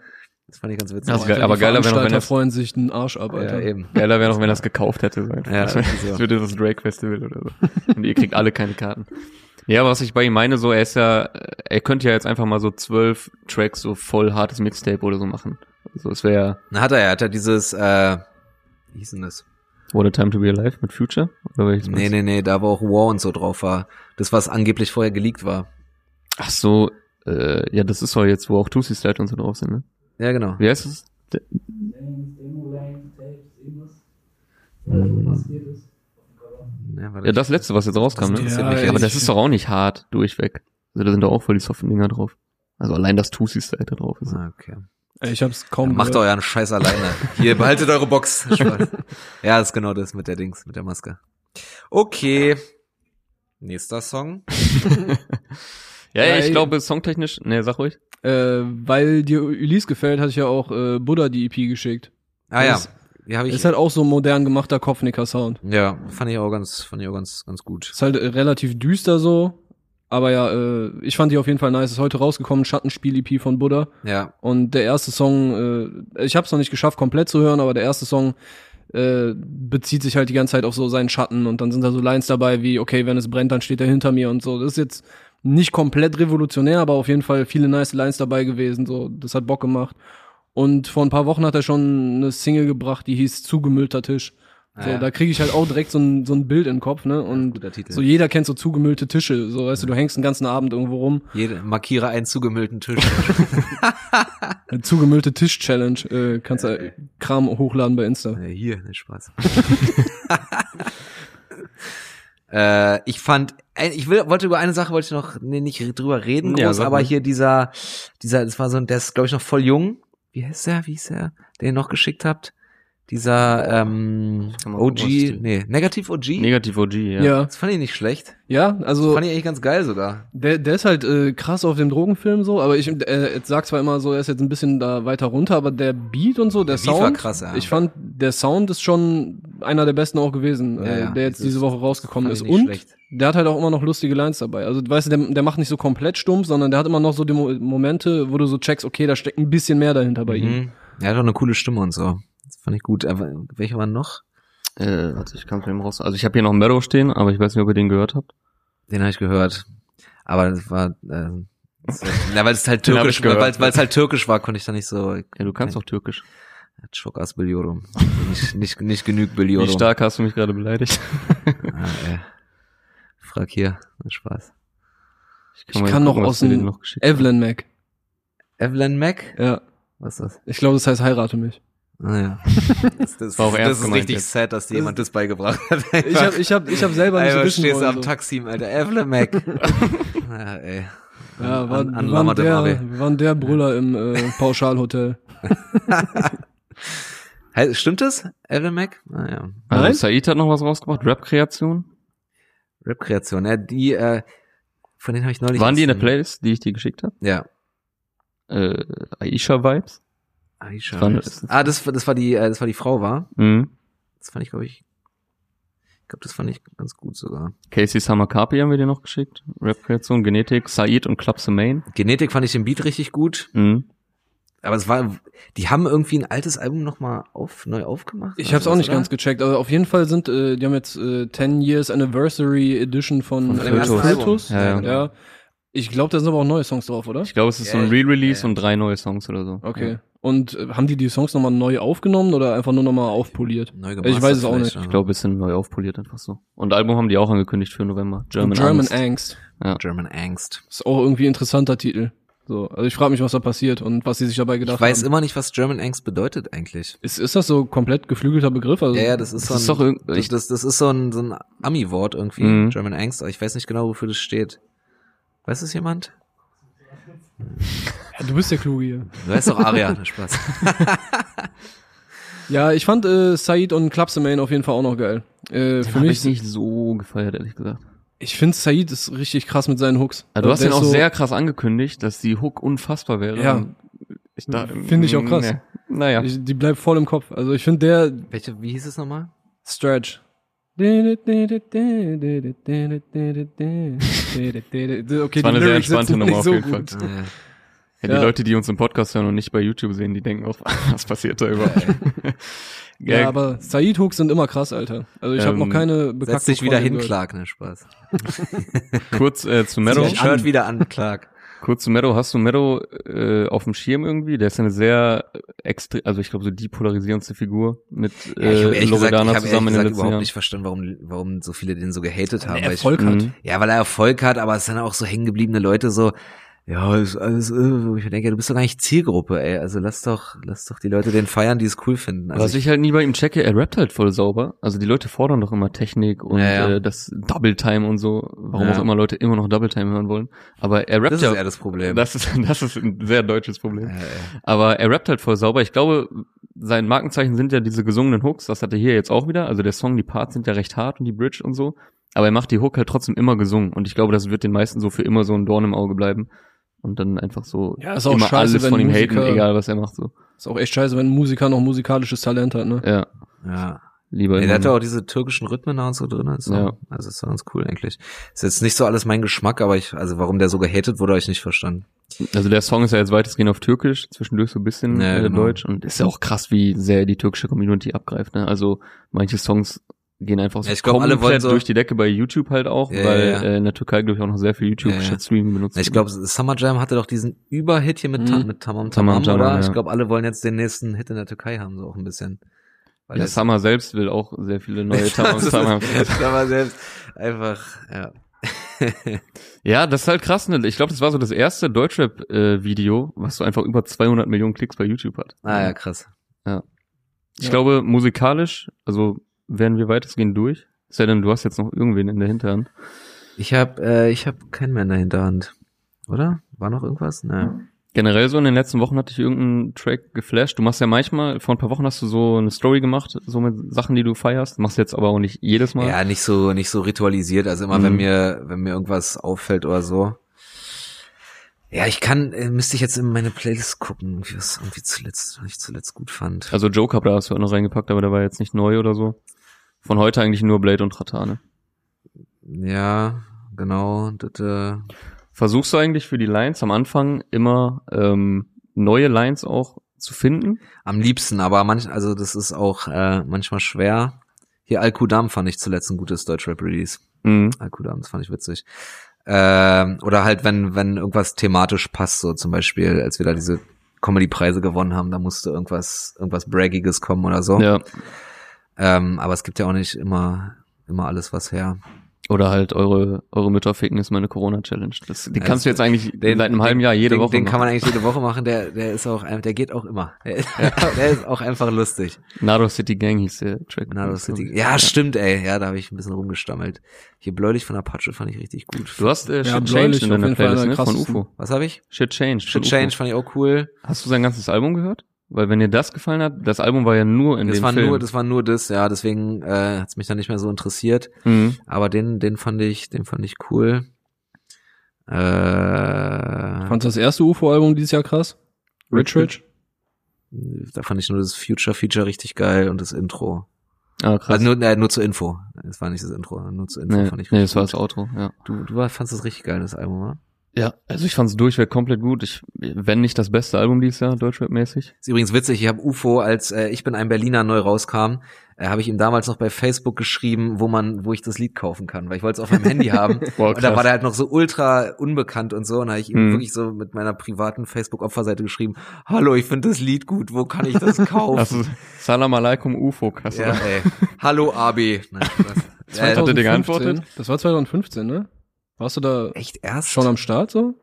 Das fand ich ganz witzig. Die aber geiler wäre noch, wenn das, freuen sich den Arsch ab, Alter. ja, eben. geiler wäre noch, wenn er es gekauft hätte. So. Ja, das das würde das Drake Festival oder so. Und ihr kriegt alle keine Karten. Ja, aber was ich bei ihm meine, so, er ist ja, er könnte ja jetzt einfach mal so zwölf Tracks, so voll hartes Mixtape oder so machen. So, es wäre ja Dann hat er ja, hat er dieses, äh, wie hieß denn das? What a Time to Be Alive mit Future? Oder Nee, nee, nee, da wo auch War und so drauf war. Das, was angeblich vorher geleakt war. Ach so, äh, ja, das ist doch jetzt, wo auch Tusi Slide und so drauf sind, ne? Ja, genau. Wie heißt es? Ja, Ja, das letzte, was jetzt rauskam, ne? Ja, jetzt. Aber das ist doch auch nicht hart durchweg. Also da sind doch auch voll die soften Dinger drauf. Also allein das Tusi Slide da drauf ist. Ah, okay. Ich hab's kaum Macht gehört. euren Scheiß alleine. Hier, behaltet eure Box. Ja, das ist genau das mit der Dings, mit der Maske. Okay. Nächster Song. Ja, ja, Ja, ich ey. glaube, songtechnisch, ne, sag ruhig. Äh, weil dir Ulysse gefällt, hatte ich ja auch äh, Buddha die EP geschickt. Ah ja. Das Ja, hab ich, Ist halt auch so ein modern gemachter Kopfnicker-Sound. ja, fand ich auch ganz, fand ich auch ganz, ganz gut. Ist halt äh, relativ düster so. Aber ja, äh, ich fand die auf jeden Fall nice. Ist heute rausgekommen, Schattenspiel-EP von Buddha. Ja, Und der erste Song, äh, ich habe es noch nicht geschafft, komplett zu hören, aber der erste Song äh, bezieht sich halt die ganze Zeit auf so seinen Schatten und dann sind da so Lines dabei wie, okay, wenn es brennt, dann steht er hinter mir und so. Das ist jetzt nicht komplett revolutionär, aber auf jeden Fall viele nice Lines dabei gewesen. So, das hat Bock gemacht. Und vor ein paar Wochen hat er schon eine Single gebracht, die hieß Zugemüllter Tisch. So, Ah, ja. da kriege ich halt auch direkt so ein, so ein Bild im Kopf, ne? Und guter Titel. so jeder kennt so zugemüllte Tische. So, weißt du, du hängst den ganzen Abend irgendwo rum. Jede, markiere einen zugemüllten Tisch. Eine zugemüllte Tisch-Challenge. Äh, kannst du äh, Kram hochladen bei Insta. ja, hier, ne Spaß. äh, ich fand, ein- ich will, wollte über eine Sache wollte ich noch nee, nicht drüber reden, Ja, groß, sag aber hier dieser, dieser, das war so ein, der ist glaube ich noch voll jung. Wie heißt der? Wie ist der, den ihr noch geschickt habt? Dieser ähm, OG, nee, Negativ OG. Negativ OG, ja. Ja, Das fand ich nicht schlecht. ja, also Fand ich eigentlich ganz geil sogar. der, der ist halt äh, krass auf dem Drogenfilm so, aber ich äh, sagt zwar immer so, er ist jetzt ein bisschen da weiter runter, aber der Beat und so, der, Der Beat Sound, war krass, ja. ich fand der Sound ist schon einer der besten auch gewesen, Ja, äh, der jetzt Das diese Woche rausgekommen ist und schlecht. der hat halt auch immer noch lustige Lines dabei. Also weißt du, der, der macht nicht so komplett stumpf, sondern der hat immer noch so die Mo Momente, wo du so checkst, okay, da steckt ein bisschen mehr dahinter bei ihm. Mhm. Er hat auch eine coole Stimme und so. Das fand ich gut. Aber welche waren noch? Äh, warte, ich kann es mir raus. Also ich habe hier noch Meadow stehen, aber ich weiß nicht, ob ihr den gehört habt. Den habe ich gehört. Aber das war, äh, das, na, weil es halt türkisch, ich weil weil es halt türkisch war, konnte ich da nicht so. Ja, du kannst auch Türkisch. Çok az biliyorum. nicht, nicht, nicht genug biliyorum. Wie stark hast du mich gerade beleidigt? Ah, ey. Frag hier. Spaß. Ich kann noch gucken, was aus dem noch. Evelyn Mac. Evelyn Mac? Ja, Was ist das? ich glaube, das heißt heirate mich. Ah, ja. Das, das, War auch das ist gemeint richtig jetzt. sad, dass dir jemand das beigebracht hat. Ich habe ich hab, ich hab selber nicht Einfach wissen stehst du wollen. am So. Taxi, Alter. Evelyn Mac. ja, ey. Ja, war, An- wir, an waren der, waren der Brüller im äh, Pauschalhotel. Stimmt das? Evelyn Mac? Ah, ja. Also Nein? Said hat noch was rausgebracht, Rap-Kreation. Rap-Kreation, ja, die, äh, von denen habe ich neulich. Waren die in der Playlist, die ich dir geschickt habe? Ja. Äh, Aisha Vibes. Aisha. Wann das-? Ah, das, war- das war die, äh, das war die Frau, war? Mhm. Das fand ich, glaube ich, ich glaube, das fand ich ganz gut sogar. Casey Carpi haben wir dir noch geschickt. Rap-Kreation, Genetik, Said und Club Main. Genetik fand ich den Beat richtig gut, Mhm. aber es war, die haben irgendwie ein altes Album nochmal auf, neu aufgemacht. Ich habe es auch nicht oder? ganz gecheckt, aber auf jeden Fall sind, äh, die haben jetzt äh, 10 Years Anniversary Edition von, Von äh. Album. Ja, genau. ja. Ich glaube, da sind aber auch neue Songs drauf, oder? Ich glaube, es ist so Ja, ein Re-Release ja. und drei neue Songs oder so. Okay. Und äh, haben die die Songs nochmal neu aufgenommen oder einfach nur nochmal aufpoliert? Neu Ich gemastert weiß es auch nicht. ja. Ich glaube, es sind neu aufpoliert einfach so. Und Album haben die auch angekündigt für November. German, German Angst. Angst. German Angst. Ist auch irgendwie ein interessanter Titel. So, also ich frage mich, was da passiert und was sie sich dabei gedacht Ich weiß haben. immer nicht, was German Angst bedeutet eigentlich. Ist, ist das so komplett geflügelter Begriff? Also, Ja, ja, das ist Das so ein, ist doch das, ich- das, das ist so ein, so ein Ami-Wort irgendwie, Mhm. German Angst, aber ich weiß nicht genau, wofür das steht. Weiß es jemand? Ja, du bist der Kluge hier. Du heißt doch Aria, ne Spaß. Ja, ich fand äh, Said und Klapsemain auf jeden Fall auch noch geil. Äh, für Hab mich, ich nicht so gefeiert, ehrlich gesagt. ich finde Said ist richtig krass mit seinen Hooks. Ja, du hast ihn auch so- sehr krass angekündigt, dass die Hook unfassbar wäre. Ja. Ich da, Finde ich auch krass. Nee. Naja. Ich, die bleibt voll im Kopf. Also ich finde der Welche, wie hieß es nochmal? Stretch. Okay, Das war eine sehr entspannte Nummer auf jeden Fall. gut. Äh, Ja, die Ja. Leute, die uns im Podcast hören und nicht bei YouTube sehen, die denken auch, was passiert da überhaupt? Ja, aber Said Hooks sind immer krass, Alter. Also ich habe Ähm, noch keine Setz bekannten dich wieder hin, gehört. Clark, ne Spaß. kurz äh, zu Meadow. dein Shirt wieder an, Clark. Kurz zu Meadow. Hast du Meadow äh, auf dem Schirm irgendwie? Der ist ja eine sehr extrem, also ich glaube so die polarisierendste Figur mit Ja, ich habe äh, gesagt, Loredana ich ehrlich zusammen in den gesagt letzten überhaupt Jahren. nicht verstanden, warum, warum so viele den so gehatet haben. Er weil ich, Erfolg hat. Mhm. ja, weil er Erfolg hat, aber es sind auch so hängengebliebene Leute so, ja, ist alles, äh, wo ich mir denke, du bist doch gar nicht Zielgruppe, ey. Also lass doch, lass doch die Leute den feiern, die es cool finden. Also Was ich halt nie bei ihm checke, er rappt halt voll sauber. Also die Leute fordern doch immer Technik und Ja, ja. Äh, das Double Time und so. Warum Ja. auch immer Leute immer noch Double Time hören wollen. Aber er rappt das ja. ist eher das Problem. das ist das ist ein sehr deutsches Problem. Aber er rappt halt voll sauber. Ich glaube, sein Markenzeichen sind ja diese gesungenen Hooks. Das hat er hier jetzt auch wieder. Also der Song, die Parts sind ja recht hart und die Bridge und so. Aber er macht die Hook halt trotzdem immer gesungen. Und ich glaube, das wird den meisten so für immer so ein Dorn im Auge bleiben. Und dann einfach so Ja, ist auch immer scheiße, alles wenn von ihm Musiker- haten, egal was er macht. So. Ist auch echt scheiße, wenn ein Musiker noch musikalisches Talent hat, ne? Ja, ja. lieber immer der hat ja auch diese türkischen Rhythmen da und so drin. So. Ja. Also ist ganz cool eigentlich. Ist jetzt nicht so alles mein Geschmack, aber ich, also warum der so gehatet wurde, habe ich nicht verstanden. Also der Song ist ja jetzt weitestgehend auf Türkisch, zwischendurch so ein bisschen Ja, äh, genau. Deutsch. Und ist ja auch krass, wie sehr die türkische Community abgreift. Ne? Also manche Songs gehen einfach so Ja, ich glaub, alle wollen so- durch die Decke bei YouTube halt auch, Ja, weil ja, ja. Äh, in der Türkei, glaube ich, auch noch sehr viel YouTube Ja, ja. Streaming benutzt. Ich glaube, Summer Jam hatte doch diesen Überhit hier mit, Mhm. Tam mit Tamam Tamam Tamam, Tamam, oder? ja. Ich glaube, alle wollen jetzt den nächsten Hit in der Türkei haben, so auch ein bisschen. Weil der das- Summer selbst will auch sehr viele neue Tamam Tamam. Summer selbst einfach, ja. Ja, das ist halt krass. Ne? Ich glaube, das war so das erste Deutschrap-Video, was so einfach über 200 Millionen Klicks bei YouTube hat. Ah ja, krass. Ich Ja. glaube, musikalisch, also werden wir weitestgehend durch. Sei denn, du hast jetzt noch irgendwen in der Hinterhand. Ich habe äh, ich habe keinen mehr in der Hinterhand. Oder? War noch irgendwas? Ne. Generell so in den letzten Wochen hatte ich irgendeinen Track geflasht. Du machst ja manchmal, vor ein paar Wochen hast du so eine Story gemacht, so mit Sachen, die du feierst. Machst jetzt aber auch nicht jedes Mal. Ja, nicht so, nicht so ritualisiert. Also immer, Mhm. wenn mir, wenn mir irgendwas auffällt oder so. Ja, ich kann, äh, müsste ich jetzt in meine Playlist gucken, wie was irgendwie zuletzt, was ich zuletzt gut fand. Also Joker da hast du auch noch reingepackt, aber der war jetzt nicht neu oder so. Von heute eigentlich nur Blade und Ratane. Ja, genau. Das, äh, Versuchst du eigentlich für die Lines am Anfang immer ähm, neue Lines auch zu finden? am liebsten, aber manch, also das ist auch äh, manchmal schwer. Hier Al-Qudam fand ich zuletzt ein gutes Deutschrap-Release. Mhm. Al-Qudam, das fand ich witzig. Ähm, oder halt, wenn, wenn irgendwas thematisch passt, so zum Beispiel, als wir da diese Comedy-Preise gewonnen haben, da musste irgendwas, irgendwas Braggiges kommen oder so. Ja. Ähm, aber es gibt ja auch nicht immer, immer alles was her. Oder halt eure, eure Mütter ficken ist meine Corona-Challenge. Das, die Ja, kannst du jetzt eigentlich Den- seit einem halben den- Jahr jede den, Woche Den kann man machen. eigentlich jede Woche machen, der, der ist auch, der geht auch immer. Der ist, der ist auch einfach lustig. Nado City Gang hieß der Track. Nado City. Ja, stimmt, ey. Ja, da habe ich ein bisschen rumgestammelt. Hier Bläulich von Apache fand ich richtig gut. Du hast äh, Ja, Shit Bläulich Changed in deiner Playlist, ne? Von. UFO. Was habe ich? Shit Changed. von Shit Change fand ich auch cool. Hast du sein ganzes Album gehört? Weil wenn dir das gefallen hat, das Album war ja nur in Das dem war Film. nur, das war nur das, ja, deswegen äh, hat's mich dann nicht mehr so interessiert. mhm. Aber den, den fand ich, den fand ich cool. Äh, Fandst du das erste UFO-Album dieses Jahr krass? Rich Rich? da fand ich nur das Future Feature richtig geil und das Intro. Ah, krass. Also nur, äh, nur zur Info. Es war nicht das Intro, nur zur Info nee, fand ich nee, richtig das war gut. das Outro, ja. Du, du war- fandst das richtig geil, das Album, oder? Ja, also ich fand es durchweg komplett gut. Ich, wenn nicht das beste Album dieses Jahr, Deutschrap-mäßig. Ist übrigens witzig, ich habe UFO, als äh, ich bin ein Berliner neu rauskam, äh, habe ich ihm damals noch bei Facebook geschrieben, wo man, wo ich das Lied kaufen kann, weil ich wollte es auf meinem Handy haben. Boah, und da war der halt noch so ultra unbekannt und so. Und da habe ich ihm Mhm. wirklich so mit meiner privaten Facebook-Opferseite geschrieben, hallo, ich finde das Lied gut, wo kann ich das kaufen? Also, Salam alaikum UFO, du ja, ey. Hallo Abi. Nein, was? äh, hat er dir 2015. geantwortet? Das war 2015, ne? Warst du da echt erst? schon am Start so?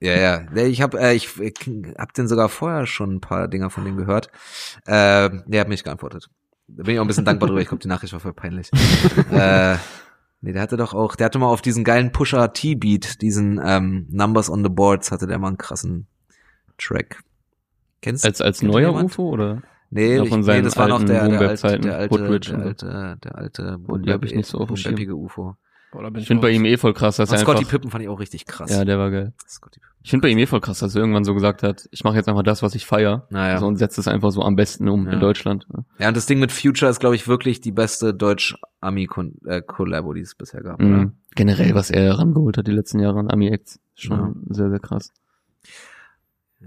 Ja, ja. Nee, Ich habe äh, ich, ich hab den sogar vorher schon ein paar Dinger von dem gehört. Äh, der hat mich geantwortet. Da bin ich auch ein bisschen dankbar drüber. Ich glaube, die Nachricht war voll peinlich. äh, nee, der hatte doch auch, der hatte mal auf diesen geilen Pusher T-Beat, diesen ähm, Numbers on the Boards, hatte der mal einen krassen Track. Kennst Als, als kennt neuer jemand? UFO, oder? Nee, Noch ich, nee, das war noch alten der, der, alte, Boom-Bap-Zeiten, der alte, Woodbridge der und so. alte, der alte, Oh, die hab ich nicht so auf dem Schirm. boom-bappige UFO. Boah, da bin Ich finde bei ihm eh voll krass, dass er Scotty einfach... Pippen fand ich auch richtig krass. Ja, der war geil. Scotty Pippen. Ich finde bei ihm eh voll krass, dass er irgendwann so gesagt hat, ich mache jetzt einfach das, was ich feier. Naja. Also und setze es einfach so am besten um Ja. in Deutschland. Ja, und das Ding mit Future ist, glaube ich, wirklich die beste Deutsch-Ami-Collabo, die es bisher gab, oder? Mhm. Generell, was er rangeholt hat die letzten Jahre an Ami-Acts. Schon sehr, sehr krass.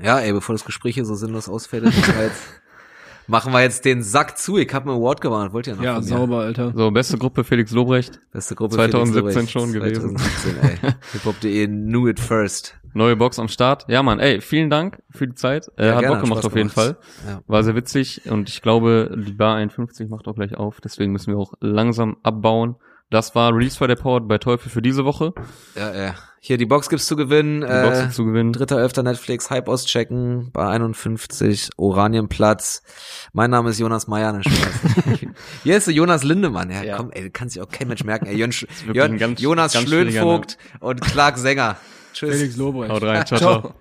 Ja, ey, bevor das Gespräch hier so sinnlos ausfällt, wir jetzt, machen wir jetzt den Sack zu. Ich habe einen Award gewonnen, wollt ihr noch Ja, von mir? sauber, Alter. So, beste Gruppe Felix Lobrecht. Beste Gruppe 2017 Felix schon gewesen. 2017, ey. Hiphop.de knew it first. Neue Box am Start. Ja, Mann, ey, vielen Dank für die Zeit. Äh, Ja, hat gerne, Bock gemacht Spaß auf jeden gemacht. Fall. Ja. War sehr witzig und ich glaube, die Bar 51 macht auch gleich auf. Deswegen müssen wir auch langsam abbauen. Das war Release Friday Powered bei Teufel für diese Woche. Ja, ja. Hier, die Box gibt's zu gewinnen. Die Box äh, ist zu gewinnen. Dritter, öfter Netflix, Hype auschecken, bei 51, Oranienplatz. Mein Name ist Jonas Meyer, ne. Hier ist der Jonas Lindemann, ja, Ja. komm, ey, kann sich auch kein Mensch merken, ey, Jön, Jön, ganz- Jonas ganz Schlönvogt und Clark Sänger. Tschüss. Felix Lobrecht. Haut rein. Ciao, ciao. Ciao.